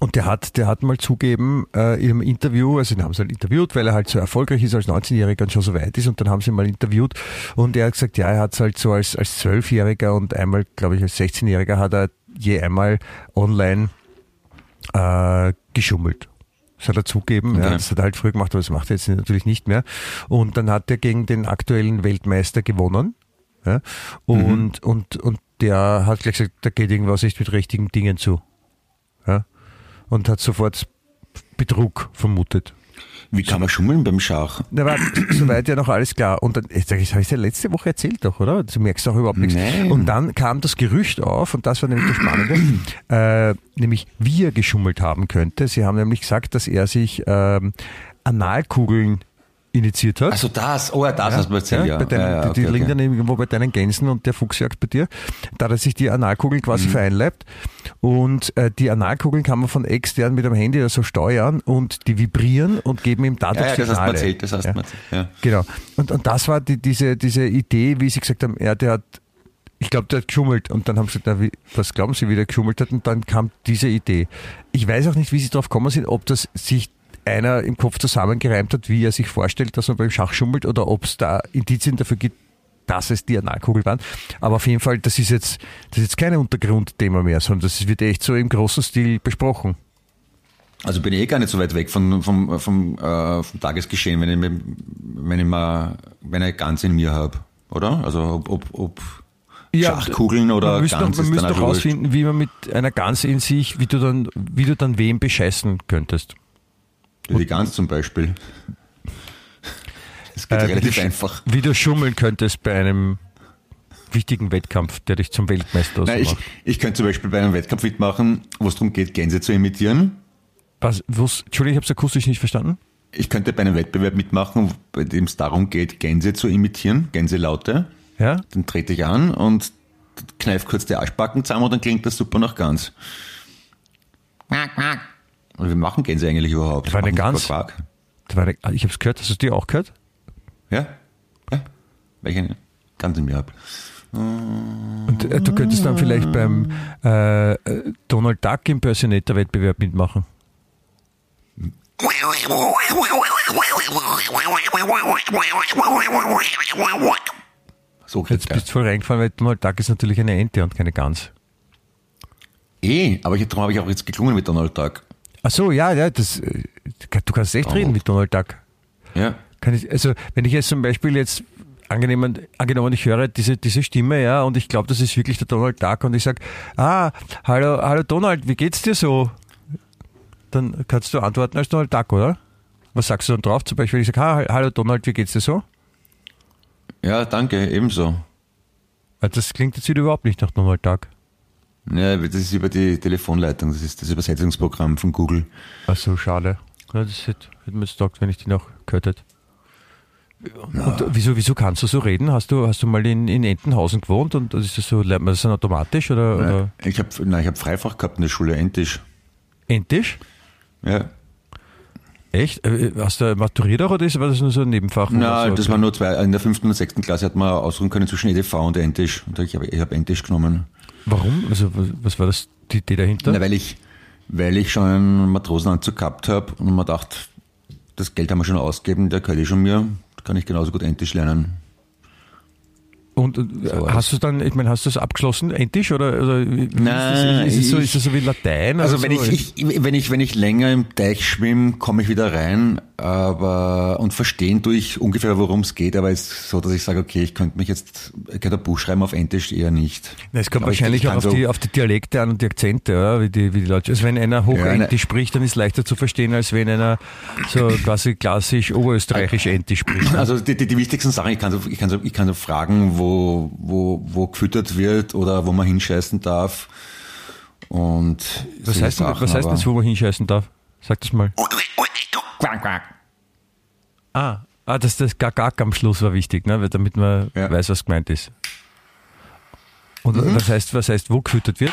Und der hat, der hat mal zugeben äh, in einem Interview, also den haben sie halt interviewt, weil er halt so erfolgreich ist als 19-Jähriger und schon so weit ist und dann haben sie ihn mal interviewt und er hat gesagt, ja, er hat es halt so als, als 12-Jähriger und einmal, glaube ich, als 16-Jähriger hat er je einmal online äh, geschummelt. Das hat er zugeben, ja, Okay. das hat er halt früher gemacht, aber das macht er jetzt natürlich nicht mehr. Und dann hat er gegen den aktuellen Weltmeister gewonnen. Ja, und, und, und der hat gleich gesagt, da geht irgendwas nicht mit richtigen Dingen zu. Ja, und hat sofort Betrug vermutet. Wie kann man schummeln beim Schach? Da war *clears throat* soweit ja noch alles klar. Und dann, das habe ich ja letzte Woche erzählt doch, oder? Du merkst auch überhaupt nichts. Nein. Und dann kam das Gerücht auf, und das war nämlich das Spannende, *clears throat* äh, nämlich wie er geschummelt haben könnte. Sie haben nämlich gesagt, dass er sich ähm, Analkugeln initiiert hat. Also das, oh ja, das hast du mir erzählt, ja. Bei deinen, ja, ja, die, die okay, liegen okay. dann irgendwo bei deinen Gänsen und der Fuchsjagd bei dir. Da hat er sich die Analkugeln quasi Mhm. vereinleibt. Und äh, die Analkugeln kann man von extern mit dem Handy oder so steuern und die vibrieren und geben ihm dadurch Ja, ja, das hast du mir Signale. erzählt, das hast du Ja. mir erzählt, ja. Genau. Und, und das war die, diese, diese Idee, wie sie gesagt haben, ja, der hat, ich glaube, der hat geschummelt. Und dann haben sie gesagt, na, wie, was glauben Sie, wie der geschummelt hat? Und dann kam diese Idee. Ich weiß auch nicht, wie sie drauf gekommen sind, ob das sich einer im Kopf zusammengereimt hat, wie er sich vorstellt, dass man beim Schach schummelt oder ob es da Indizien dafür gibt, dass es die Analkugeln waren. Aber auf jeden Fall, das ist jetzt, das ist jetzt kein Untergrundthema mehr, sondern das wird echt so im großen Stil besprochen. Also bin ich eh gar nicht so weit weg von, vom, vom, äh, vom Tagesgeschehen, wenn ich, wenn ich mal, wenn ich ganz in mir habe, oder? Also ob, ob, ob Schachkugeln oder man müsste ganz man müsste wurscht. rausfinden, wie man mit einer Gans in sich, wie du dann, wie du dann wem bescheißen könntest. Die Gans zum Beispiel. Das geht Äh, relativ wie einfach. Wie du schummeln könntest bei einem wichtigen Wettkampf, der dich zum Weltmeister Nein, ich, macht. ich könnte zum Beispiel bei einem Wettkampf mitmachen, wo es darum geht, Gänse zu imitieren. Was, was, Entschuldigung, ich habe es akustisch nicht verstanden. Ich könnte bei einem Wettbewerb mitmachen, bei dem es darum geht, Gänse zu imitieren, Gänselaute. Ja? Dann trete ich an und kneif kurz die Arschbacken zusammen und dann klingt das super nach Gans. Und wir machen Gänse eigentlich überhaupt. war eine? Quark. Das war eine, ah, ich habe es gehört, hast du es dir auch gehört? Ja? Ja? Weil ich eine Gans in mir habe. Und äh, du könntest dann vielleicht beim äh, äh, Donald Duck Impersonator-Wettbewerb mitmachen. So Jetzt bist du voll reingefallen, weil Donald Duck ist natürlich eine Ente und keine Gans. Eh, aber ich, darum habe ich auch jetzt geklungen mit Donald Duck. Ach so, ja, ja, das, äh, du kannst echt reden mit Donald Duck. Ja. Kann ich, also wenn ich jetzt zum Beispiel jetzt angenommen, angenommen ich höre diese, diese Stimme, ja, und ich glaube, das ist wirklich der Donald Duck und ich sage, ah, hallo, hallo Donald, wie geht's dir so? Dann kannst du antworten als Donald Duck, oder? Was sagst du dann drauf? Zum Beispiel, ich sage, ah, hallo Donald, wie geht's dir so? Ja, danke, ebenso. Weil Das klingt jetzt wieder überhaupt nicht nach Donald Duck. Ja, das ist über die Telefonleitung, das ist das Übersetzungsprogramm von Google. Ach so, schade. Ja, das hätte, hätte mir jetzt gedacht, wenn ich die noch gehört hätte. Und wieso, wieso kannst du so reden? Hast du, hast du mal in, in Entenhausen gewohnt und ist das so, lernt man das dann automatisch oder, oder Ich habe hab Freifach gehabt in der Schule, Entisch. Entisch? Ja. Echt? Äh, Hast du maturiert auch oder ist- war das nur so ein Nebenfach? Oder so? das war nur zwei. In der fünften und sechsten Klasse hat man ausruhen können zwischen EDV und Entisch. Und ich habe ich hab Entisch genommen. Warum? Also, was, war das, die Idee dahinter? Na, weil ich, weil ich schon einen Matrosenanzug gehabt habe und man dachte, das Geld haben wir schon ausgegeben, der eh schon mir, kann ich genauso gut Entisch lernen. Und äh, So hast du dann, ich meine, hast du das abgeschlossen, Entisch? Oder, oder wie Nein, ist, das, ist, es so, ist das so wie Latein? Also wenn so? ich, ich, wenn ich, wenn ich länger im Teich schwimme, komme ich wieder rein. aber und verstehen tue ich ungefähr, worum es geht, aber es ist so, dass ich sage, okay, ich könnte mich jetzt, ich könnte ein Buch schreiben auf Entisch eher nicht. Na, es kommt Aber ich- wahrscheinlich ich auch auf, so- die, auf die Dialekte an und die Akzente, oder? Wie die, wie die Leute. Also wenn einer Hochenti ne. spricht, dann ist es leichter zu verstehen, als wenn einer so quasi klassisch oberösterreichisch Enti spricht. Also die, die, die wichtigsten Sachen, ich kann so, ich kann so, ich kann so fragen, wo, wo, wo gefüttert wird oder wo man hinscheißen darf. Und Was heißt, denn- Sachen, was heißt das, wo man hinscheißen darf? Sag das mal. Quack, quack. Ah, ah das, das Gagak am Schluss war wichtig, ne? weil- damit man Ja. weiß, was gemeint ist. Und was, heißt, was heißt, wo gefüttert wird?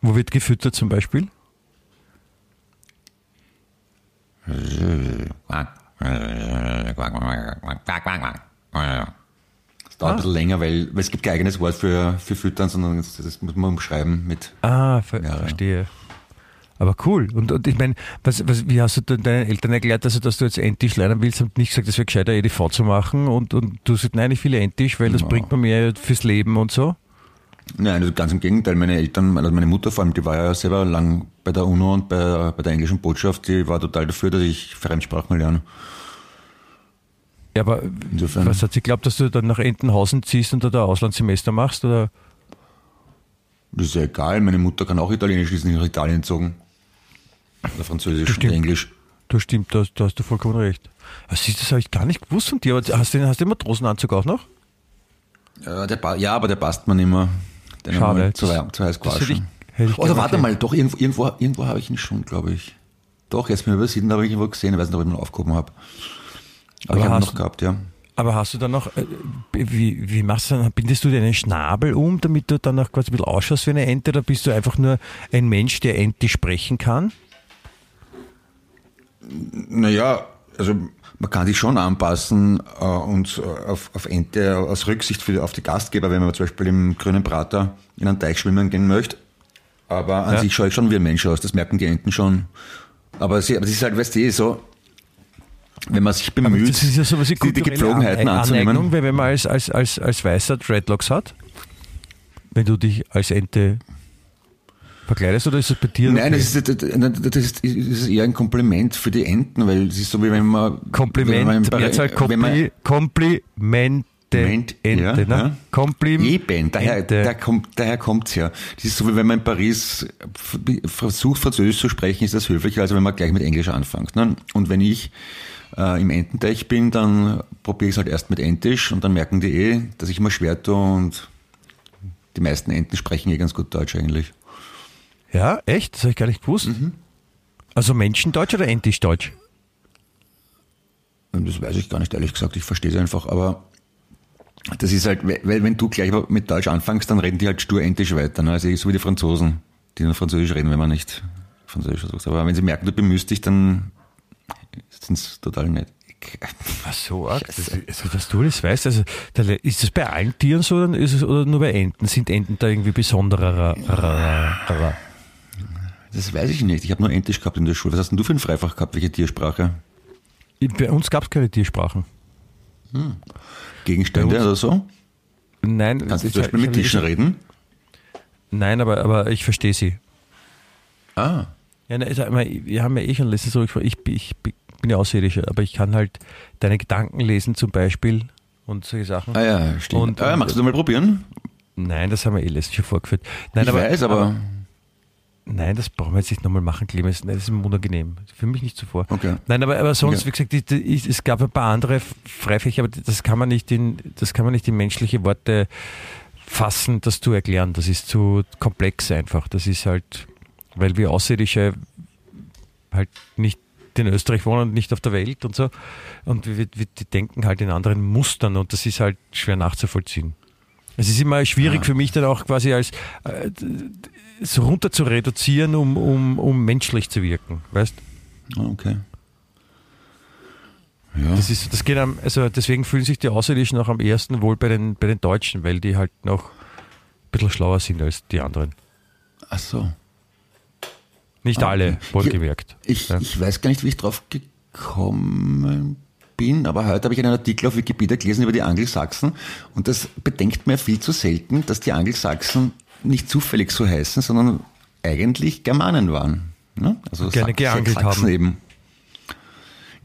Wo wird gefüttert zum Beispiel? Es dauert ein bisschen länger, weil, weil es gibt kein eigenes Wort für, für Füttern, sondern das, das muss man umschreiben mit. Ah, ver Ja, verstehe. Aber cool. Und, und ich meine, was, was, wie hast du deinen Eltern erklärt, also, dass du jetzt Entisch lernen willst und nicht gesagt, es wäre gescheiter, EDV zu machen? Und, und du sagst, nein, ich will Entisch, weil das Ja. bringt mir mehr fürs Leben und so? Nein, also ganz im Gegenteil. Meine Eltern, also meine Mutter vor allem, die war ja selber lang bei der UNO und bei, bei der englischen Botschaft, die war total dafür, dass ich Fremdsprachen lerne. Ja, aber Insofern- was hat sie glaubt, dass du dann nach Entenhausen ziehst und da ein Auslandssemester machst? Oder? Das ist ja egal, meine Mutter kann auch Italienisch, die ist nicht nach Italien gezogen. Oder Französisch und. Englisch. Du stimmt, da, da hast du vollkommen recht. Du, das habe ich gar nicht gewusst von dir. Aber hast du, hast du den Matrosenanzug auch noch? Ja, der, ja, aber der passt mir nicht mehr. Den Schade. zu, Das- zu heiß das gewaschen. Oder warte mal, doch, irgendwo, irgendwo, irgendwo habe ich ihn schon, glaube ich. Doch, jetzt ich übersehen, da habe ich ihn wohl gesehen, ich weiß nicht, ob ich ihn noch aufgehoben habe. Aber, ich habe noch gehabt, ja. Aber hast du dann noch, äh, wie, wie machst du dann, bindest du deinen Schnabel um, damit du dann auch quasi ein bisschen ausschaust wie eine Ente, oder bist du einfach nur ein Mensch, der Ente sprechen kann? Naja, also man kann sich schon anpassen äh, und äh, auf, auf Ente aus Rücksicht für, auf die Gastgeber, wenn man zum Beispiel im grünen Prater in einen Teich schwimmen gehen möchte. Aber an Ja. sich schaue ich schon wie ein Mensch aus, das merken die Enten schon. Aber sie, aber es ist halt, weißt du, so, wenn man sich bemüht, das ist ja sowas wie die, Gepflogenheiten Ane- anzunehmen. Weil wenn man als, als, als, als Weißer Dreadlocks hat, wenn du dich als Ente verkleidest, oder ist das bei dir? Nein, okay? das ist, das, ist, das ist eher ein Kompliment für die Enten, weil es ist so wie wenn man wenn man Kompliment, im Bereich- Mehrzahl wenn man- Kompli Komplimente. Ment- Ente, ja, ne? ja. Komplim Eben, daher, daher kommt daher kommt's ja. Das ist so wie wenn man in Paris versucht Französisch zu sprechen, ist das höflicher, als wenn man gleich mit Englisch anfängt. Ne? Und wenn ich äh, im Ententeich bin, dann probiere ich es halt erst mit Entisch und dann merken die eh, dass ich immer schwer tue und die meisten Enten sprechen eh ganz gut Deutsch eigentlich. Ja, echt? Das habe ich gar nicht gewusst. Mhm. Also Menschendeutsch oder Entischdeutsch? Das weiß ich gar nicht, ehrlich gesagt. Ich verstehe es einfach, aber das ist halt, weil wenn du gleich mit Deutsch anfängst, dann reden die halt stur Entisch weiter. Ne? Also so wie die Franzosen, die nur Französisch reden, wenn man nicht Französisch versucht. Aber wenn sie merken, du bemühst dich, dann sind es total nett. Ach so, arg. Das, also, dass du das weißt, also ist das bei allen Tieren so oder, ist es, oder nur bei Enten? Sind Enten da irgendwie besonderer? Das weiß ich nicht. Ich habe nur Entisch gehabt in der Schule. Was hast denn du für ein Freifach gehabt? Welche Tiersprache? Bei uns gab es keine Tiersprachen. Gegenstände Bei uns- oder so? Nein, Kannst du zum Beispiel mit Tischen reden? Nein, aber, aber ich verstehe sie. Ah. Ja, ne, sag mal, wir haben ja eh schon letztens so, ich, ich, ich bin ja Außerirdischer, aber ich kann halt deine Gedanken lesen zum Beispiel und solche Sachen. Ah ja, stimmt. Und- ah, magst du mal probieren? Nein, das haben wir eh letztens schon vorgeführt. Nein, ich weiß, aber, Nein, das brauchen wir jetzt nicht nochmal machen, Clemens. Nein, das ist unangenehm. Für mich nicht zuvor. Okay. Nein, aber, aber sonst, Okay. wie gesagt, die, die, es gab ein paar andere Freifächer, aber das kann man nicht in, das kann man nicht in menschliche Worte fassen, das zu erklären. Das ist zu komplex einfach. Das ist halt, weil wir Außerirdische halt nicht in Österreich wohnen und nicht auf der Welt und so. Und wir, wir, die denken halt in anderen Mustern und das ist halt schwer nachzuvollziehen. Es ist immer schwierig Ah. für mich dann auch quasi als äh, so runter zu reduzieren, um, um, um menschlich zu wirken, weißt? Ah, okay. Ja. Das ist, das geht am, also deswegen fühlen sich die Außerirdischen auch am ersten wohl bei den, bei den Deutschen, weil die halt noch ein bisschen schlauer sind als die anderen. Ach so. Nicht Ah, alle, wohlgemerkt. Ich, Ja. ich weiß gar nicht, wie ich drauf gekommen bin, aber heute habe ich einen Artikel auf Wikipedia gelesen über die Angelsachsen und das bedenkt mir viel zu selten, dass die Angelsachsen nicht zufällig so heißen, sondern eigentlich Germanen waren. Ne? Also Gerne geangelt Sachsen haben. eben.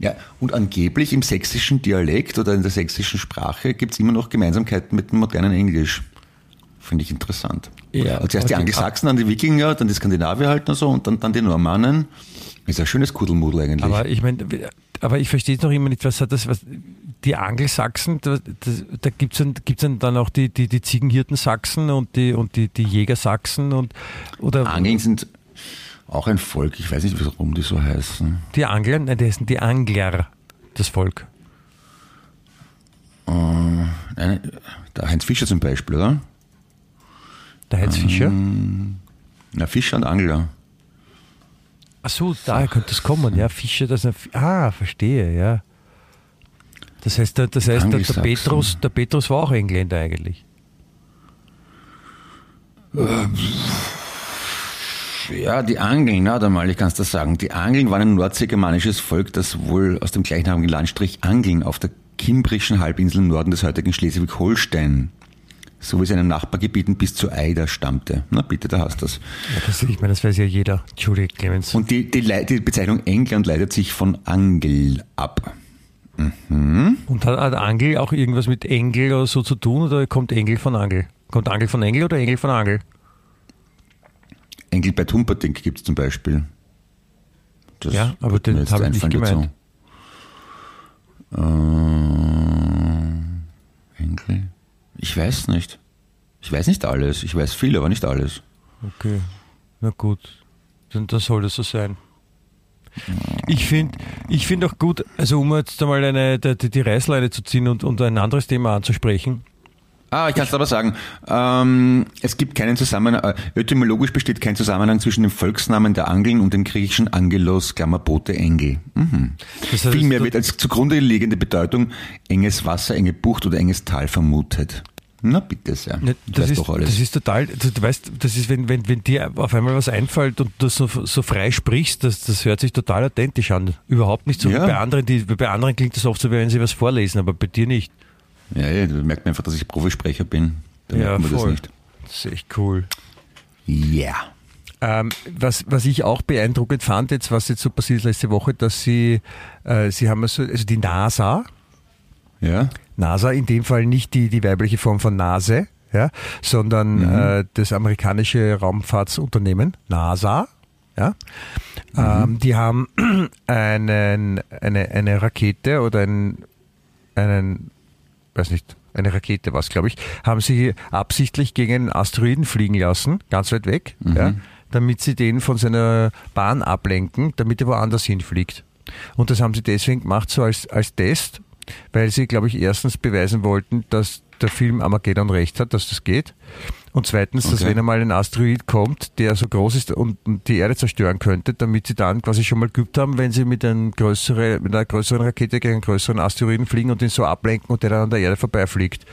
Ja, und angeblich im sächsischen Dialekt oder in der sächsischen Sprache gibt es immer noch Gemeinsamkeiten mit dem modernen Englisch. Finde ich interessant. Ja, also zuerst die. Angelsachsen, dann die Wikinger, dann die Skandinavier halt und so und dann, dann die Normannen. Ist ein schönes Kuddelmudel eigentlich. Aber ich meine, aber ich verstehe es noch immer nicht, was hat das, was, die Angelsachsen, da, da, da gibt es dann, gibt's dann, dann auch die, die, die Ziegenhirten Sachsen und die, und die, die Jägersachsen und, oder Angeln sind auch ein Volk, ich weiß nicht, warum die so heißen. die Angler, nein, die heißen die Angler, das Volk. Äh, nein, der Heinz Fischer zum Beispiel, oder? Der Heinz Fischer. Na, Fischer und Angler. Ach so, daher könnte es kommen, ja. Fischer, das ist ein, ah, verstehe, ja. Das heißt, der, das heißt der. Petrus, der Petrus war auch Engländer eigentlich. Ja, die Angeln, na, da mal, ich kann es das sagen. Die Angeln waren ein nordseegermanisches Volk, das wohl aus dem gleichnamigen Landstrich Angeln auf der Kimbrischen Halbinsel im Norden des heutigen Schleswig-Holstein sowie seinen Nachbargebieten bis zur Eider stammte. Na bitte, da hast du das. Ja, das, ich meine, das weiß ja jeder. Entschuldige, Clemens. Und die, die, die Bezeichnung England leitet sich von Angel ab. Und hat, hat Angel auch irgendwas mit Engel oder so zu tun oder kommt Engel von Angel? Kommt Angel von Engel oder Engel von Angel? Engel bei Tumperdink gibt es zum Beispiel. Das Ja, aber den habe ich nicht dazu. Äh, Engel? Ich weiß nicht. Ich weiß nicht alles. Ich weiß viel, aber nicht alles. Okay, na gut. Dann das soll das so sein. Ich finde ich find auch gut, also um jetzt einmal eine, die, die Reißleine zu ziehen und, und ein anderes Thema anzusprechen. Ah, ich kann es aber sagen. Ähm, es gibt keinen Zusammenhang, äh, etymologisch besteht kein Zusammenhang zwischen dem Volksnamen der Angeln und dem griechischen Angelos, Klammer Bote, Engel. Mhm. Das heißt, Vielmehr wird als zugrunde liegende Bedeutung enges Wasser, enge Bucht oder enges Tal vermutet. Na bitte sehr. Ja, Ich das, ist, doch alles. das ist total, du, du weißt, das ist, wenn, wenn, wenn dir auf einmal was einfällt und du so, so frei sprichst, das, das hört sich total authentisch an. Überhaupt nicht so Ja. wie bei anderen, die, bei anderen klingt das oft so, wie wenn sie was vorlesen, aber bei dir nicht. Ja, ja, da merkt man einfach, dass ich Profisprecher bin. Da merkt man das nicht. Das ist echt cool. Ja. Ähm, was, was ich auch beeindruckend fand, jetzt, was jetzt so passiert ist letzte Woche, dass sie, äh, sie haben also, also die NASA, Ja. NASA in dem Fall nicht die, die weibliche Form von Nase, ja, sondern äh, das amerikanische Raumfahrtsunternehmen NASA. Ja, ähm, die haben *clears throat* einen, eine, eine Rakete oder einen, einen, weiß nicht, eine Rakete was, glaube ich, haben sie absichtlich gegen einen Asteroiden fliegen lassen, ganz weit weg, ja, damit sie den von seiner Bahn ablenken, damit er woanders hinfliegt. Und das haben sie deswegen gemacht, so als, als Test, weil sie, glaube ich, erstens beweisen wollten, dass der Film Armageddon recht hat, dass das geht. Und zweitens, dass Okay. wenn einmal ein Asteroid kommt, der so groß ist und die Erde zerstören könnte, damit sie dann quasi schon mal geübt haben, wenn sie mit, einem größere, mit einer größeren Rakete gegen einen größeren Asteroiden fliegen und den so ablenken und der dann an der Erde vorbeifliegt.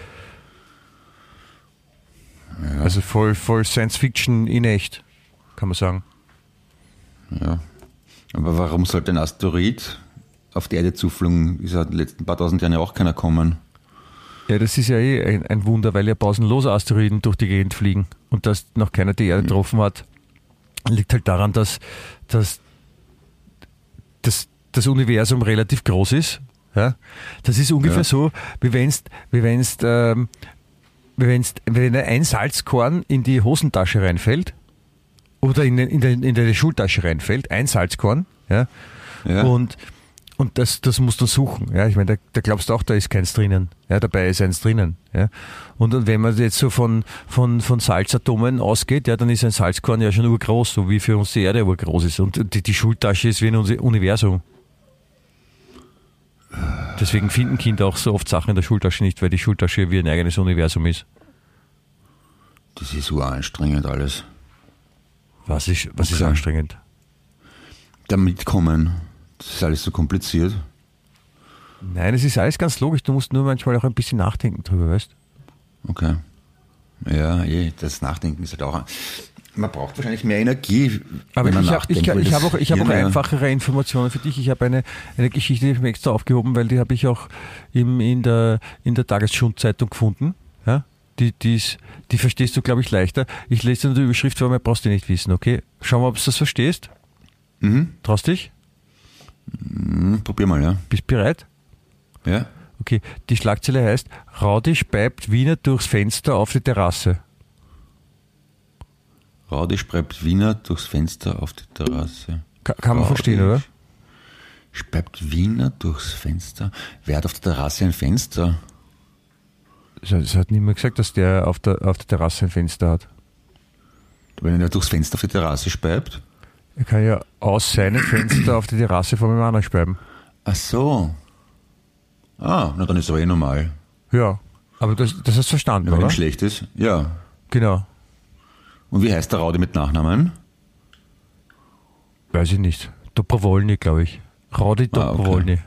Also voll, voll Science Fiction in echt, kann man sagen. Ja. Aber warum sollte ein Asteroid auf die Erde zufliegen? Ist ja in den letzten paar tausend Jahren ja auch keiner kommen. Ja, das ist ja eh ein, ein Wunder, weil ja pausenlos Asteroiden durch die Gegend fliegen und dass noch keiner die Erde getroffen hat, liegt halt daran, dass, dass, dass das Universum relativ groß ist. Ja? Das ist ungefähr Ja. so, wie wenn's, wie wenn's, ähm, wie wenn's, wenn ein Salzkorn in die Hosentasche reinfällt oder in, in, den, in deine Schultasche reinfällt, ein Salzkorn, ja, Ja. und, und das, das musst du suchen. Ja, ich meine, da, da glaubst du auch, da ist keins drinnen. Ja, dabei ist eins drinnen. Ja. Und, wenn man jetzt so von, von, von Salzatomen ausgeht, ja, dann ist ein Salzkorn ja schon urgroß, so wie für uns die Erde urgroß ist. Und die, die Schultasche ist wie ein Uni- Universum. Deswegen finden Kinder auch so oft Sachen in der Schultasche nicht, weil die Schultasche wie ein eigenes Universum ist. Das ist so anstrengend alles. Was ist, was ist Okay. anstrengend? Da mitkommen, das ist alles so kompliziert. Nein, es ist alles ganz logisch. Du musst nur manchmal auch ein bisschen nachdenken drüber, weißt Okay. Ja, eh, das Nachdenken ist halt auch. Man braucht wahrscheinlich mehr Energie. Aber wenn man ich habe ich, ich hab auch, ich hab auch einfachere Informationen für dich. Ich habe eine, eine Geschichte, die ich mir extra aufgehoben, weil die habe ich auch im, in der, in der Tagesschundzeitung gefunden. Ja? Die, die, ist, die verstehst du, glaube ich, leichter. Ich lese dir nur die Überschrift vor, mehr brauchst du nicht wissen, okay? Schau mal, ob du das verstehst. Mhm. Traust dich? Hm, probier mal, ja. Bist bereit? Ja? Okay, die Schlagzeile heißt, Raudi speibt Wiener durchs Fenster auf die Terrasse. Raudi spreibt Wiener durchs Fenster auf die Terrasse. Ka- kann man verstehen, oder? Speibt Wiener durchs Fenster. Wer hat auf der Terrasse ein Fenster? Es hat, es hat niemand gesagt, dass der auf der, auf der Terrasse ein Fenster hat. Wenn er durchs Fenster auf die Terrasse speibt? Er kann ja aus seinem Fenster auf die Terrasse von einem anderen speiben. Ach so. Ah, na dann ist aber eh normal. Ja, aber das, das hast du verstanden, Wenn oder? ihm schlecht ist. Ja. Genau. Und wie heißt der Raudi mit Nachnamen? Weiß ich nicht. Dobrowolny, glaube ich. Raudi Ah, okay. Dobrowolny.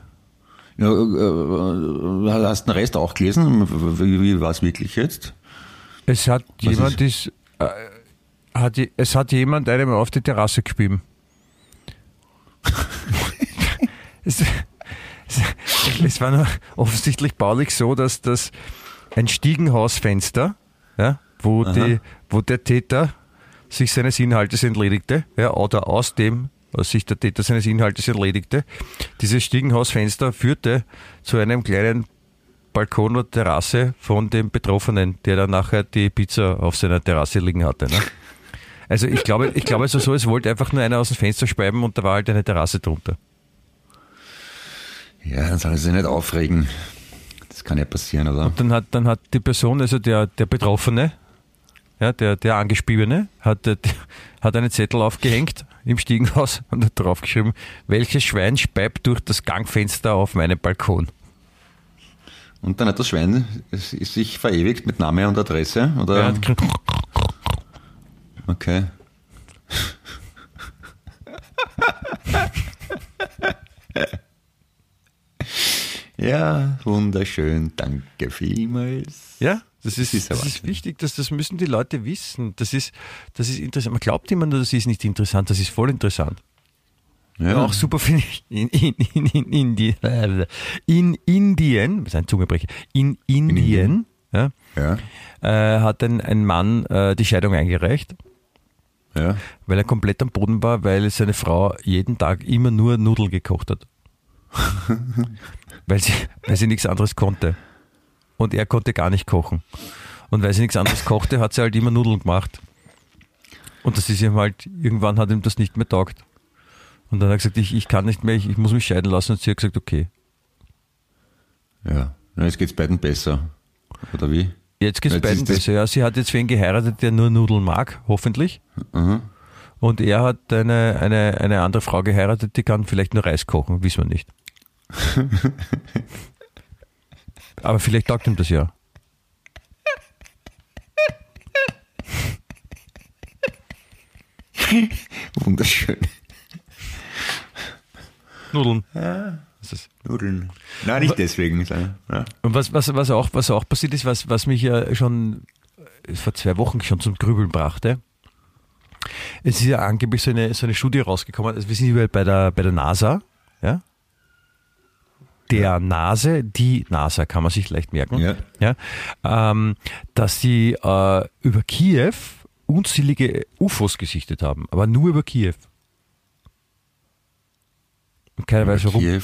Ja, äh, äh, hast du den Rest auch gelesen? Wie, wie war es wirklich jetzt? Es hat Was jemand ist, äh, hat, es hat jemand einem auf die Terrasse gespielt. *laughs* es, es, es war nur offensichtlich baulich so, dass das ein Stiegenhausfenster, ja, wo, die, wo der Täter sich seines Inhaltes entledigte, ja, oder aus dem, aus Sicht der Täter seines Inhaltes entledigte. Dieses Stiegenhausfenster führte zu einem kleinen Balkon oder Terrasse von dem Betroffenen, der dann nachher die Pizza auf seiner Terrasse liegen hatte. Ne? Also ich glaube, ich glaube also so, es wollte einfach nur einer aus dem Fenster speiben und da war halt eine Terrasse drunter. Ja, dann soll er sich nicht aufregen. Das kann ja passieren, oder? Dann hat, dann hat die Person, also der, der Betroffene, ja, der, der Angespiebene, hat, äh, hat einen Zettel aufgehängt im Stiegenhaus und hat draufgeschrieben, welches Schwein speibt durch das Gangfenster auf meinen Balkon. Und dann hat das Schwein sich verewigt mit Name und Adresse, oder? Er hat gesagt, Okay. ja, wunderschön. Danke vielmals. Ja, das ist, Das ist das ist wichtig, dass das müssen die Leute wissen. Das ist, das ist interessant. Man glaubt immer nur, das ist nicht interessant, das ist voll interessant. Ja, Auch super finde ich in, in, in, in, Indi- in Indien, das ist ein Zungebrecher, in Indien, ja, ja, äh, hat ein, ein Mann äh, die Scheidung eingereicht, ja. weil er komplett am Boden war, weil seine Frau jeden Tag immer nur Nudeln gekocht hat. *laughs* weil, sie, weil sie nichts anderes konnte. Und er konnte gar nicht kochen. Und weil sie nichts anderes kochte, hat sie halt immer Nudeln gemacht. Und das ist ihm halt, irgendwann hat ihm das nicht mehr taugt. Und dann hat er gesagt, ich, ich kann nicht mehr, ich, ich muss mich scheiden lassen. Und sie hat gesagt, okay. ja. Jetzt geht's beiden besser. Oder wie? Jetzt geht's Jetzt beiden besser. Ja, sie hat jetzt wen geheiratet, der nur Nudeln mag, hoffentlich. Mhm. Und er hat eine, eine, eine andere Frau geheiratet, die kann vielleicht nur Reis kochen, wissen wir nicht. *laughs* Aber vielleicht taugt ihm das ja. *laughs* Wunderschön. Nudeln. Das ist- Nudeln. Nein, nicht deswegen. Ja. Und was, was, was, auch, was auch passiert ist, was, was mich ja schon äh, vor zwei Wochen schon zum Grübeln brachte, es ist ja angeblich so eine, so eine Studie rausgekommen, also wir sind überall bei der, bei der NASA, ja? Der Nase, die NASA, kann man sich leicht merken, Ja. ja? Ähm, dass sie äh, über Kiew unzählige UFOs gesichtet haben, aber nur über Kiew. Keiner weiß warum. Kiew.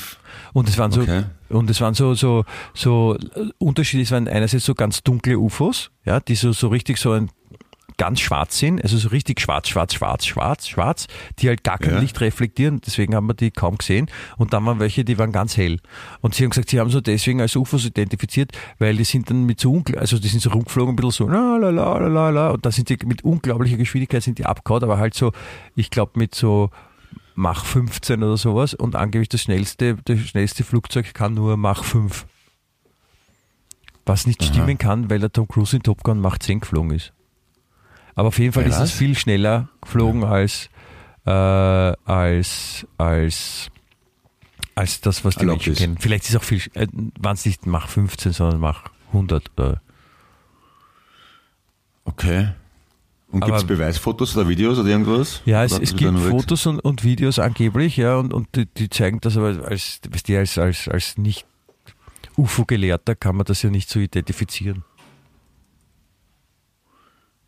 Und es waren so, Okay. und es waren so, so, so äh, Unterschiede. Es waren einerseits so ganz dunkle UFOs, ja, die so, so richtig so ein, ganz schwarz sind, also so richtig schwarz, schwarz, schwarz, schwarz, schwarz, die halt gar kein Ja. Licht reflektieren, deswegen haben wir die kaum gesehen. Und dann waren welche, die waren ganz hell. Und sie haben gesagt, sie haben so deswegen als UFOs identifiziert, weil die sind dann mit so also die sind so rumgeflogen, ein bisschen so la la la la la la und da sind die mit unglaublicher Geschwindigkeit sind die abgehauen, aber halt so, ich glaube mit so Mach 15 oder sowas und angeblich das schnellste, das schnellste Flugzeug kann nur Mach 5. Was nicht Aha. stimmen kann, weil der Tom Cruise in Top Gun Mach 10 geflogen ist. Aber auf jeden Fall Ja, ist es viel schneller geflogen als, äh, als, als, als das, was die Erlaubt Menschen ist. kennen. Vielleicht ist es auch viel, äh, waren es nicht Mach 15, sondern Mach 100 oder Okay. Und gibt es Beweisfotos oder Videos oder irgendwas? Ja, es, Oder es gibt Fotos und, und Videos angeblich, ja, und, und die, die zeigen das aber als, als, als, als nicht UFO-Gelehrter kann man das ja nicht so identifizieren.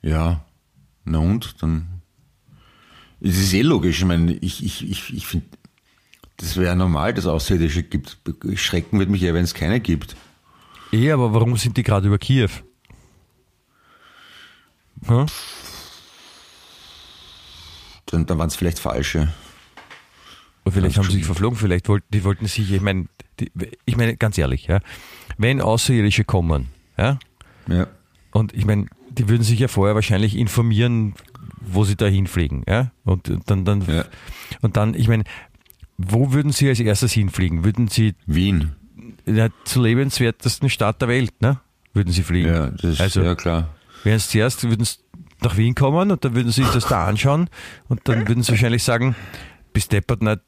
Ja, na und? Dann. Es ist eh logisch. Ich meine, ich, ich, ich, ich finde, Das wäre normal, dass es Außerirdische gibt. Schrecken wird mich eher, wenn es keine gibt. Eh, aber warum sind die gerade über Kiew? Hm? Dann, dann waren es vielleicht falsche. Oder vielleicht Ja, haben sie sich verflogen, vielleicht wollten die wollten sich, ich meine, die, ich meine ganz ehrlich, ja, wenn Außerirdische kommen, ja, Ja. und ich meine, die würden sich ja vorher wahrscheinlich informieren, wo sie da hinfliegen, ja, und dann, dann, Ja. und dann, ich meine, wo würden sie als erstes hinfliegen? Würden sie Wien. in der zu lebenswertesten Stadt der Welt, ne? Würden sie fliegen? Ja, das ist Also- ja klar. Wären es zuerst, würden sie nach Wien kommen und dann würden sie sich das da anschauen und dann würden sie wahrscheinlich sagen, bis deppert nicht,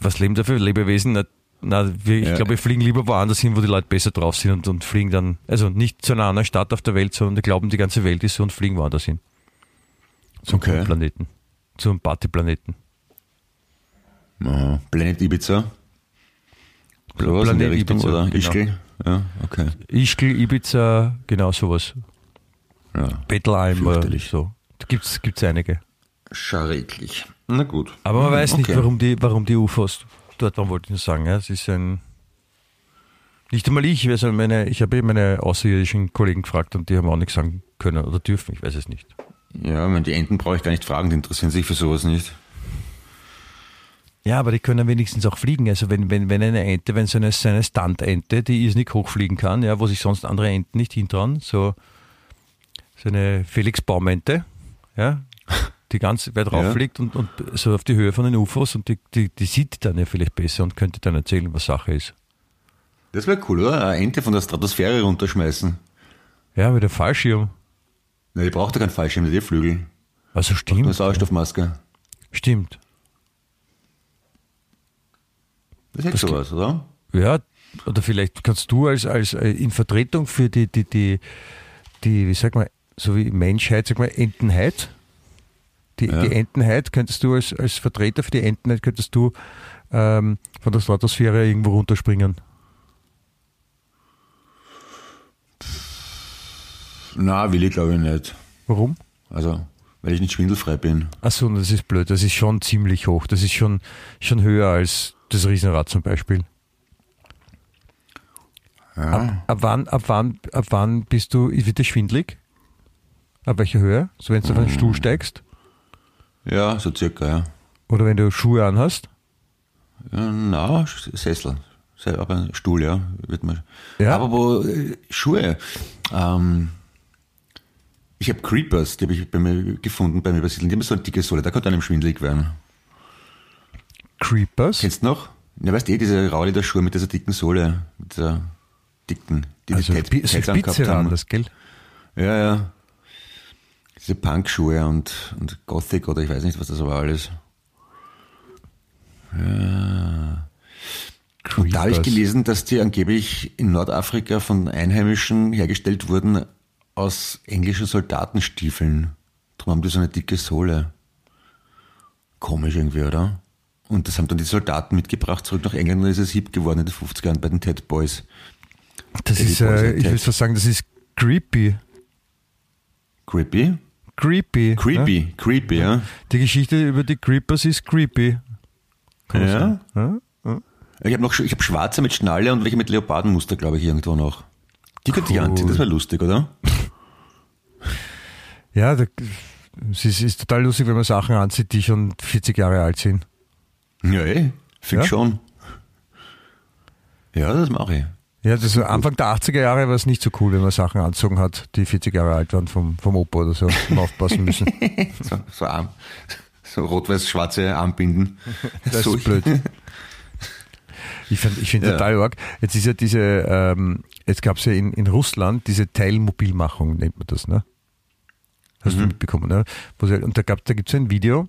was leben da für Lebewesen? Nicht, na, wir, ich Ja. glaube, wir fliegen lieber woanders hin, wo die Leute besser drauf sind und, und fliegen dann, also nicht zu einer anderen Stadt auf der Welt, sondern die glauben, die ganze Welt ist so und fliegen woanders hin. Zum Okay. Planeten. Zum Partyplaneten. Aha. Planet Ibiza. Sowas in Planet der Richtung, Ibiza, oder? genau. Ischgl? Ja, okay. Ischgl, Ibiza, genau sowas. Ja. Oder Fürchterlich. so. Da gibt's, gibt's einige. Schrecklich. Na gut. Aber man weiß nicht, Okay. warum die, warum die UFOs dort waren, wollte ich nur sagen. Ja. Es ist ein. Nicht einmal ich, also meine, ich habe eh meine außerirdischen Kollegen gefragt und die haben auch nichts sagen können oder dürfen, ich weiß es nicht. Ja, ich meine, die Enten brauche ich gar nicht fragen, die interessieren sich für sowas nicht. Ja, aber die können wenigstens auch fliegen. Also wenn, wenn, wenn eine Ente, wenn so eine, so eine Stunt-Ente, die ist nicht hochfliegen kann, ja, wo sich sonst andere Enten nicht hintrauen, so, so eine Felix-Baumente, ja, die ganz weit Ja. rauffliegt und, und so auf die Höhe von den UFOs und die, die, die sieht dann ja vielleicht besser und könnte dann erzählen, was Sache ist. Das wäre cool, oder? Eine Ente von der Stratosphäre runterschmeißen. Ja, mit dem Fallschirm. Na, die braucht ja keinen Fallschirm, die hat Flügel. Also Eine stimmt. Sauerstoffmaske. Stimmt. Das ist sowas, oder? Ja, oder vielleicht kannst du als, als äh, in Vertretung für die, die, die, die, wie sag mal, so wie Menschheit, sag mal, Entenheit. Die, Ja. die Entenheit könntest du als, als Vertreter für die Entenheit könntest du ähm, von der Stratosphäre irgendwo runterspringen. Na, will ich glaube ich nicht. Warum? Also, weil ich nicht schwindelfrei bin. Achso, das ist blöd. Das ist schon ziemlich hoch. Das ist schon, schon höher als das Riesenrad zum Beispiel. Ja. Ab, ab, wann, ab, wann, ab wann bist du, wird dir schwindlig? Ab welcher Höhe? So wenn du auf einen Stuhl steigst? Ja, so circa, ja. Oder wenn du Schuhe anhast? ja na, Sessel. Se- Aber Stuhl, ja. Wird man. Ja. Aber wo, äh, Schuhe. Ähm, ich habe Creepers, die habe ich bei mir gefunden beim Übersiedeln. Die haben so eine dicke Sohle, da könnte einem schwindelig werden. Creepers? Kennst du noch? Ja, weißt du, eh, diese Rauliter-Schuhe mit dieser dicken Sohle, mit dieser dicken, die also die Spitze haben. das, gell? Ja, ja. Diese Punk-Schuhe und, und Gothic oder ich weiß nicht, was das war alles. Ja. Und da habe ich gelesen, dass die angeblich in Nordafrika von Einheimischen hergestellt wurden aus englischen Soldatenstiefeln. Darum haben die so eine dicke Sohle. Komisch irgendwie, oder? Und das haben dann die Soldaten mitgebracht zurück nach England und ist es hip geworden in den 50er Jahren bei den Ted Boys. Das die ist, äh, Boys ich and will Ted. fast sagen, das ist creepy. Creepy? Creepy. Creepy, Ja? creepy, ja. Die Geschichte über die Creepers ist creepy. Kann Ja? sagen. Ja? Ich habe noch ich hab schwarze mit Schnalle und welche mit Leopardenmuster, glaube ich, irgendwo noch. Die könnte ich Cool. anziehen, das wäre lustig, oder? *laughs* Ja, da, es ist, ist total lustig, wenn man Sachen anzieht, die schon 40 Jahre alt sind. Ja, eh. Find Ja? schon. Ja, das mache ich. Ja, das Anfang der 80er Jahre war es nicht so cool, wenn man Sachen anzogen hat, die 40 Jahre alt waren vom, vom Opa oder so, und aufpassen müssen. *laughs* So, so, Arm, so rot-weiß-schwarze Armbinden. Das so, ist blöd. Ich finde ich find Ja. total arg. Jetzt ist ja diese, ähm, jetzt gab es ja in, in Russland diese Teilmobilmachung, nennt man das, ne? Hast du mitbekommen, ne? Sie, und da, gab- da gibt es ein Video,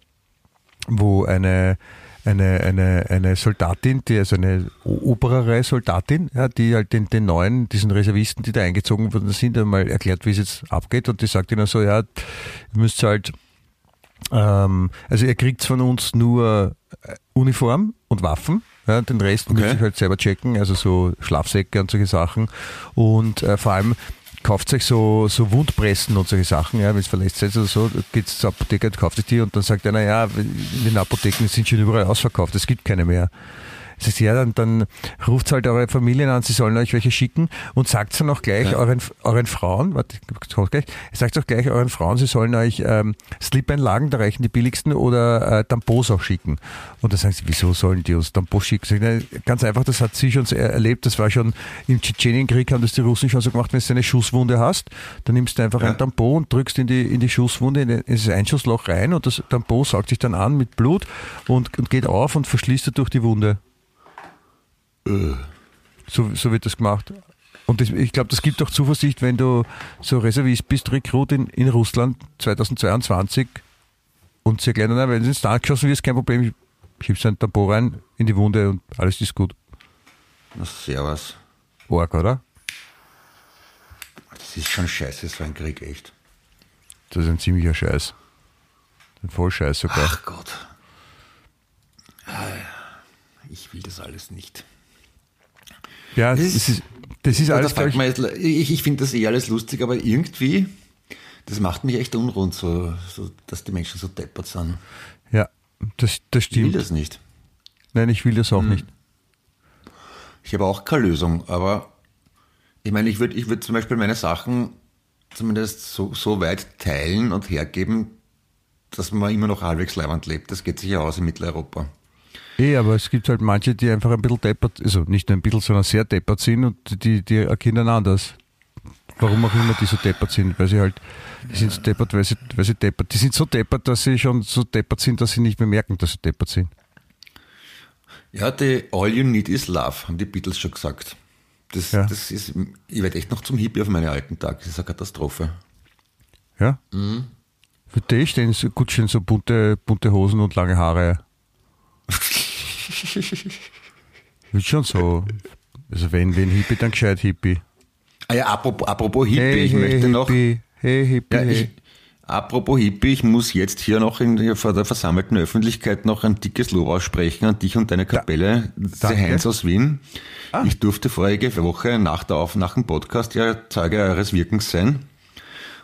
wo eine, eine, eine, eine Soldatin, die, also eine oberere Soldatin, ja, die halt den, den neuen, diesen Reservisten, die da eingezogen worden sind, einmal erklärt, wie es jetzt abgeht und die sagt ihnen so, ja, ihr müsst halt ähm, also ihr kriegt von uns nur äh, Uniform und Waffen. Ja, den Rest Okay. müsst ihr halt selber checken, also so Schlafsäcke und solche Sachen. Und äh, vor allem kauft euch so, so Wundpressen und solche Sachen, ja, wenn es verletzt seid oder so, geht zur Apotheke und kauft euch die und dann sagt einer, ja, in den Apotheken sind schon überall ausverkauft, es gibt keine mehr. Das heißt, ja, dann, dann ruft halt eure Familien an, sie sollen euch welche schicken und sagt dann auch gleich ja. euren, euren Frauen, warte, gleich, sagt auch gleich euren Frauen, sie sollen euch ähm, Slip-Einlagen, da reichen die billigsten, oder äh, Tampons auch schicken. Und dann sagen sie, wieso sollen die uns Tampons schicken? Sag, nein, ganz einfach, das hat sie schon erlebt, das war schon im Tschetschenienkrieg, haben das die Russen schon so gemacht, wenn du eine Schusswunde hast, dann nimmst du einfach ja. ein Tampon und drückst in die, in die Schusswunde, in das Einschussloch rein und das Tampon saugt sich dann an mit Blut und, und geht auf und verschließt dadurch die Wunde. So, so wird das gemacht. Und das, ich glaube, das gibt auch Zuversicht, wenn du so Reservist bist, Rekrut in, in Russland 2022 und sie erklären, wenn du ins Tank geschossen wirst, kein Problem, schiebst ein Tampon rein in die Wunde und alles ist gut. Na, servus. Org, oder? Das ist schon scheiße, so ein Krieg, echt. Das ist ein ziemlicher Scheiß. Ein Vollscheiß sogar. Ach Gott. Ich will das alles nicht. Ja, das, das ist, das ist alles. Da jetzt, ich ich finde das eh alles lustig, aber irgendwie, das macht mich echt unrund, so, so, dass die Menschen so deppert sind. Ja, das, das stimmt. Ich will das nicht. Nein, ich will das auch hm. nicht. Ich habe auch keine Lösung, aber ich meine, ich würde ich würd zum Beispiel meine Sachen zumindest so, so weit teilen und hergeben, dass man immer noch halbwegs leibend lebt. Das geht sich ja aus in Mitteleuropa. Eh, aber es gibt halt manche, die einfach ein bisschen deppert, also nicht nur ein bisschen, sondern sehr deppert sind und die, die erkennen anders. Warum auch immer die so deppert sind, weil sie halt, die sind so deppert, weil sie, weil sie deppert. Die sind so deppert, dass sie schon so deppert sind, dass sie nicht mehr merken, dass sie deppert sind. Ja, die All You Need Is Love, haben die Beatles schon gesagt. Das, ja. das ist, ich werde echt noch zum Hippie auf meine alten Tage. Das ist eine Katastrophe. Ja? Mhm. Für dich stehen so, gut schön so bunte, bunte Hosen und lange Haare. *laughs* *laughs* Ist schon so. Also wenn, wenn Hippie, dann gescheit Hippie. Ah ja, apropos, apropos Hippie, hey, ich hey, möchte Hippie. noch. Hey Hippie, ja, ich, apropos Hippie, ich muss jetzt hier noch in, vor der versammelten Öffentlichkeit noch ein dickes Lob aussprechen an dich und deine Kapelle, ja, der Heinz aus Wien. Ah. Ich durfte vorige Woche nach, der Auf, nach dem Podcast ja Zeuge eures Wirkens sein.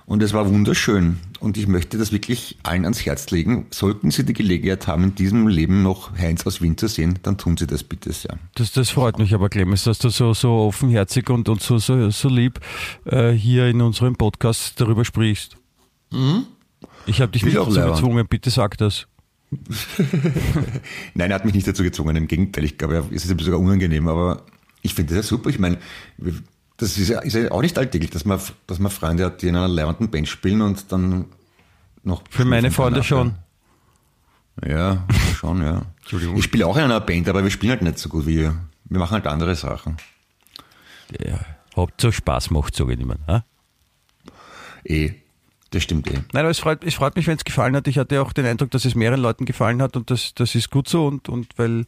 Und es war wunderschön. Und ich möchte das wirklich allen ans Herz legen. Sollten Sie die Gelegenheit haben, in diesem Leben noch Heinz aus Wien zu sehen, dann tun Sie das bitte sehr. Das, das freut mich aber, Clemens, dass du so, so offenherzig und, und so, so, so lieb äh, hier in unserem Podcast darüber sprichst. Mhm. Ich habe dich nicht dazu gezwungen, bitte sag das. *laughs* Nein, er hat mich nicht dazu gezwungen, im Gegenteil. Ich glaube, es ist sogar unangenehm, aber ich finde das ja super. Ich meine, das ist ja, ist ja auch nicht alltäglich, dass man, dass man Freunde hat, die in einer leibenden Band spielen und dann noch. Für meine Freunde schon. Ja, schon, ja. *laughs* Ich spiele auch in einer Band, aber wir spielen halt nicht so gut wie ihr. Wir machen halt andere Sachen. Ja, Hauptsache Spaß macht, sage ich niemand. Ha? Eh, das stimmt eh. Nein, aber es freut, es freut mich, wenn es gefallen hat. Ich hatte auch den Eindruck, dass es mehreren Leuten gefallen hat und das, das ist gut so und, und weil,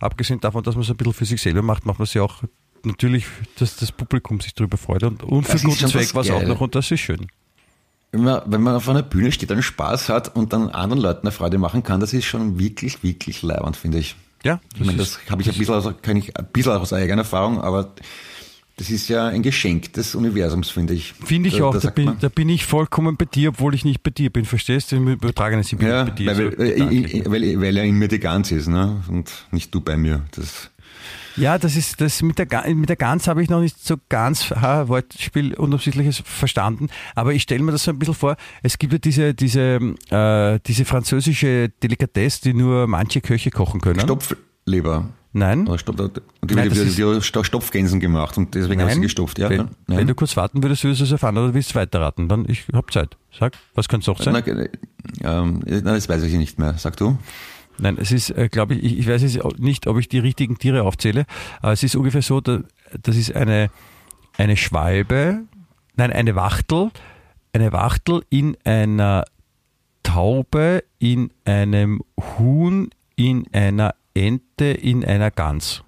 abgesehen davon, dass man es ein bisschen für sich selber macht, macht man es ja auch natürlich, dass das Publikum sich darüber freut und, und für guten Zweck was auch noch und das ist schön. Wenn man, wenn man auf einer Bühne steht und Spaß hat und dann anderen Leuten eine Freude machen kann, das ist schon wirklich, wirklich leibend, finde ich. Ja. Ich meine, das habe ich ein bisschen, aus, kann ich ein bisschen aus eigener Erfahrung, aber das ist ja ein Geschenk des Universums, finde ich. Finde ich da, auch. Da, da, bin, da, bin, ich vollkommen bei dir, obwohl ich nicht bei dir bin. Verstehst du? Im übertragenen Sinn bin ja, ich bei dir. Weil, so weil, weil, weil, er in mir die Gans ist, ne? Und nicht du bei mir. Das ja, das ist das mit der, mit der Gans habe ich noch nicht so ganz ha, Wortspiel unabsichtliches verstanden. Aber ich stelle mir das so ein bisschen vor. Es gibt ja diese, diese, äh, diese französische Delikatesse, die nur manche Köche kochen können. Stopfleber. Nein. Oder Stopf, die, Nein, die, die, die Stopfgänsen gemacht und deswegen habe ich sie gestopft. Ja, wenn, wenn, du kurz warten würdest, würdest du es erfahren oder willst du weiterraten? Dann ich habe Zeit. Sag, was könnte es auch sein? Na, ähm, das weiß ich nicht mehr. Sag du. Nein, es ist, äh, glaube ich, ich weiß jetzt nicht, ob ich die richtigen Tiere aufzähle, aber es ist ungefähr so, das ist eine, eine Schwalbe, nein, eine Wachtel, eine Wachtel in einer Taube, in einem Huhn, in einer Ente, in einer Gans.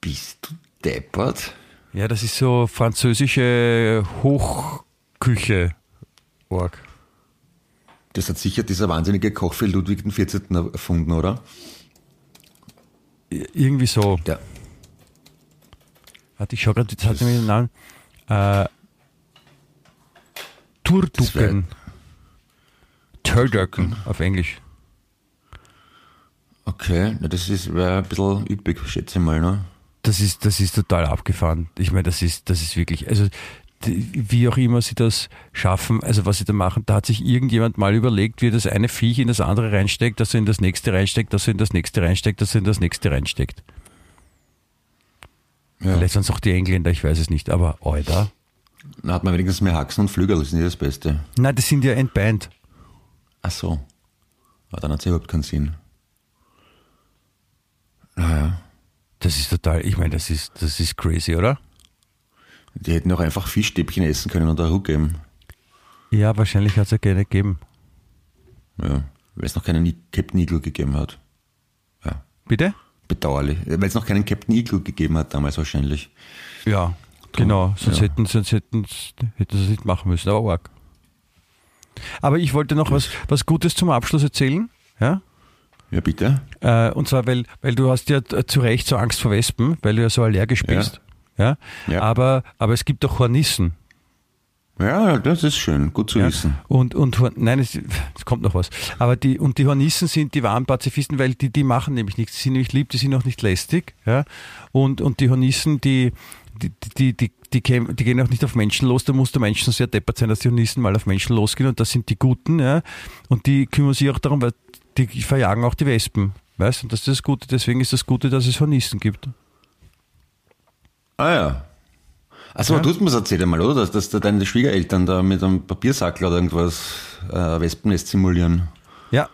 Bist du deppert? Ja, das ist so französische Hochküche. Org. Das hat sicher dieser wahnsinnige Koch für Ludwig XIV. erfunden, oder? Irgendwie so. Ja. Warte, ich schau gerade, jetzt hat nämlich den Namen. Äh, Turducken. Turducken auf Englisch. Okay, na, das ist wäre ein bisschen üppig, schätze ich mal, ne? Das ist, das ist total abgefahren. Ich meine, das ist, das ist wirklich, also wie auch immer sie das schaffen, also was sie da machen, da hat sich irgendjemand mal überlegt, wie das eine Viech in das andere reinsteckt, dass er in das nächste reinsteckt, dass er in das nächste reinsteckt, dass er in das nächste reinsteckt. Ja. Vielleicht sind es auch die Engländer, ich weiß es nicht, aber Alter. Dann hat man wenigstens mehr Haxen und Flügel, das ist nicht das Beste. Nein, das sind ja entbeint. Ach so. Aber dann hat es überhaupt keinen Sinn. Naja. Das ist total, ich meine, das ist, das ist crazy, oder? Die hätten auch einfach Fischstäbchen essen können und Ruhe geben. Ja, wahrscheinlich hat es ja gerne gegeben. Ja. Weil es noch keinen Captain Eagle gegeben hat. Ja. Bitte? Bedauerlich. Weil es noch keinen Captain Eagle gegeben hat damals wahrscheinlich. Ja, genau. Sonst ja. hätten, sonst hätten, hätten sie es nicht machen müssen, aber arg. Aber ich wollte noch was, was Gutes zum Abschluss erzählen. Ja? Ja, bitte. Äh, und zwar, weil, weil du hast ja äh, zu Recht so Angst vor Wespen, weil du ja so allergisch Ja. bist. Ja. Ja. Aber, aber es gibt doch Hornissen. Ja, das ist schön. Gut zu Ja. wissen. Und, und nein, es, es kommt noch was. Aber die, und die Hornissen sind die wahren Pazifisten, weil die, die machen nämlich nichts. Die sind nämlich lieb, die sind auch nicht lästig. Ja? Und, und die Hornissen, die, die, die, die, die, käm- die gehen auch nicht auf Menschen los. Da muss der Mensch sehr deppert sein, dass die Hornissen mal auf Menschen losgehen. Und das sind die Guten. Ja? Und die kümmern sich auch darum, weil die verjagen auch die Wespen. Weißt du? Und das ist das Gute. Deswegen ist das Gute, dass es Hornissen gibt. Ah ja. Achso, Ja. du hast mir das erzählt einmal, oder? Dass, dass da deine Schwiegereltern da mit einem Papiersackel oder irgendwas äh, Wespennest simulieren. Ja,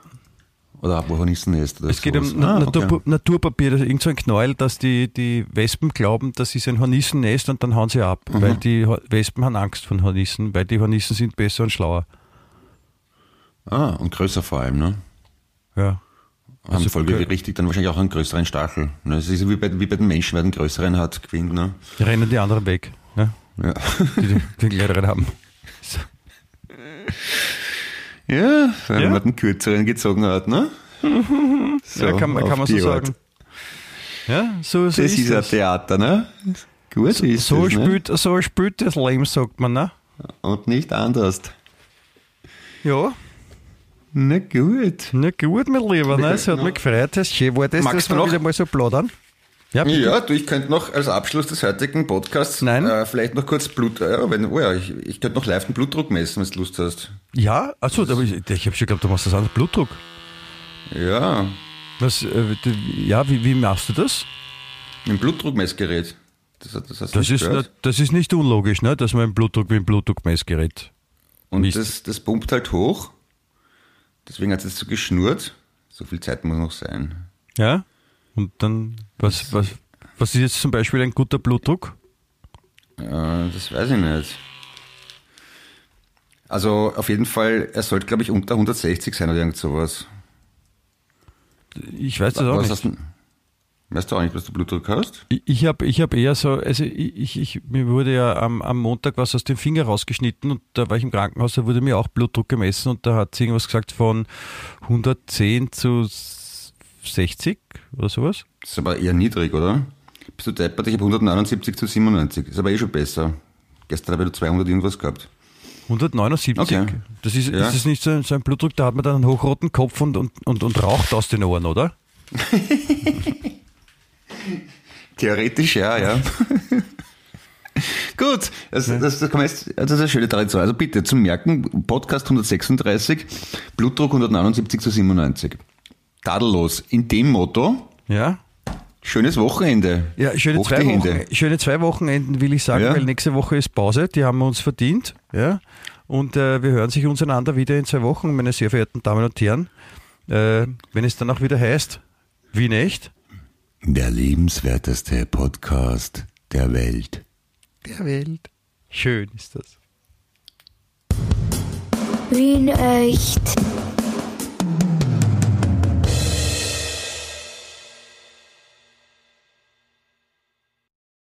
Oder Hornissennest oder Es geht sowas. um Ah, Natur, okay. Naturpapier, ist irgend so ein Knäuel, dass die, die Wespen glauben, das ist ein Hornissennest und dann hauen sie ab, Mhm. weil die Wespen haben Angst von Hornissen, weil die Hornissen sind besser und schlauer. Ah, und größer vor allem, ne? Ja. Haben Also, folgerichtig dann wahrscheinlich auch einen größeren Stachel. Ne? Es ist wie bei, wie bei den Menschen, wer den größeren hat, gewinnt, ne? Die rennen die anderen weg, ne? Ja. die die, die kleineren haben. So. Ja, wenn Ja. man den kürzeren gezogen hat, ne? So, ja, kann, man- kann man so Art. sagen. Ja, so, so Das ist ist ein. Theater, ne? Gut So, ist so, das, ne? spielt, so spielt das Leben, sagt man, ne? Und nicht anders. Ja, Na gut. na gut, mein Lieber, ne? Es hat mich gefreut, es ist schön war das, Magst dass du wir noch? wieder mal so plaudern. Ja, bitte. Ja, du, ich könnte noch als Abschluss des heutigen Podcasts Nein. Äh, vielleicht noch kurz Blut, ja, wenn, oh ja, ich, ich könnte noch live den Blutdruck messen, wenn du Lust hast. Ja, achso, aber ich, ich habe schon geglaubt, du machst das an Blutdruck. Ja, Was, äh, ja, wie, wie machst du das? mit dem Blutdruckmessgerät. Das, das hast du Das nicht ist, nicht, das ist nicht unlogisch, ne? dass man ein Blutdruck wie ein Blutdruckmessgerät. Und Mist. das, das pumpt halt hoch. Deswegen hat es jetzt so geschnurrt. So viel Zeit muss noch sein. Ja? Und dann, was, was, was ist jetzt zum Beispiel ein guter Blutdruck? Äh, das weiß ich nicht. Also auf jeden Fall, er sollte, glaube ich, unter 160 sein oder irgend sowas. Ich weiß das auch Was nicht. Weißt du auch nicht, was du Blutdruck hast? Ich, ich habe ich hab eher so, also ich, ich, ich, mir wurde ja am, am Montag was aus dem Finger rausgeschnitten und da war ich im Krankenhaus, da wurde mir auch Blutdruck gemessen und da hat sie irgendwas gesagt von 110 zu 60 oder sowas. Das ist aber eher niedrig, oder? Bist du deppert? Ich habe 179 zu 97. Ist aber eh schon besser. Gestern habe ich 200 irgendwas gehabt. 179. Okay. Das ist, Ja. ist das nicht so ein, so ein Blutdruck, da hat man dann einen hochroten Kopf und, und, und, und raucht aus den Ohren, oder? *laughs* Theoretisch ja, ja. *laughs* Gut, das, das, das, kann man jetzt, das ist eine schöne Tradition. Also bitte zum Merken, Podcast 136, Blutdruck 179 zu 97. Tadellos. In dem Motto, Ja. schönes Wochenende. Ja, schöne Hoch zwei. Wochen, schöne zwei Wochenenden will ich sagen, Ja. weil nächste Woche ist Pause, die haben wir uns verdient. Ja? Und äh, wir hören sich uns einander wieder in zwei Wochen, meine sehr verehrten Damen und Herren. Äh, wenn es dann auch wieder heißt, wie nicht? Der lebenswerteste Podcast der Welt. Der Welt. Schön ist das. Wien echt.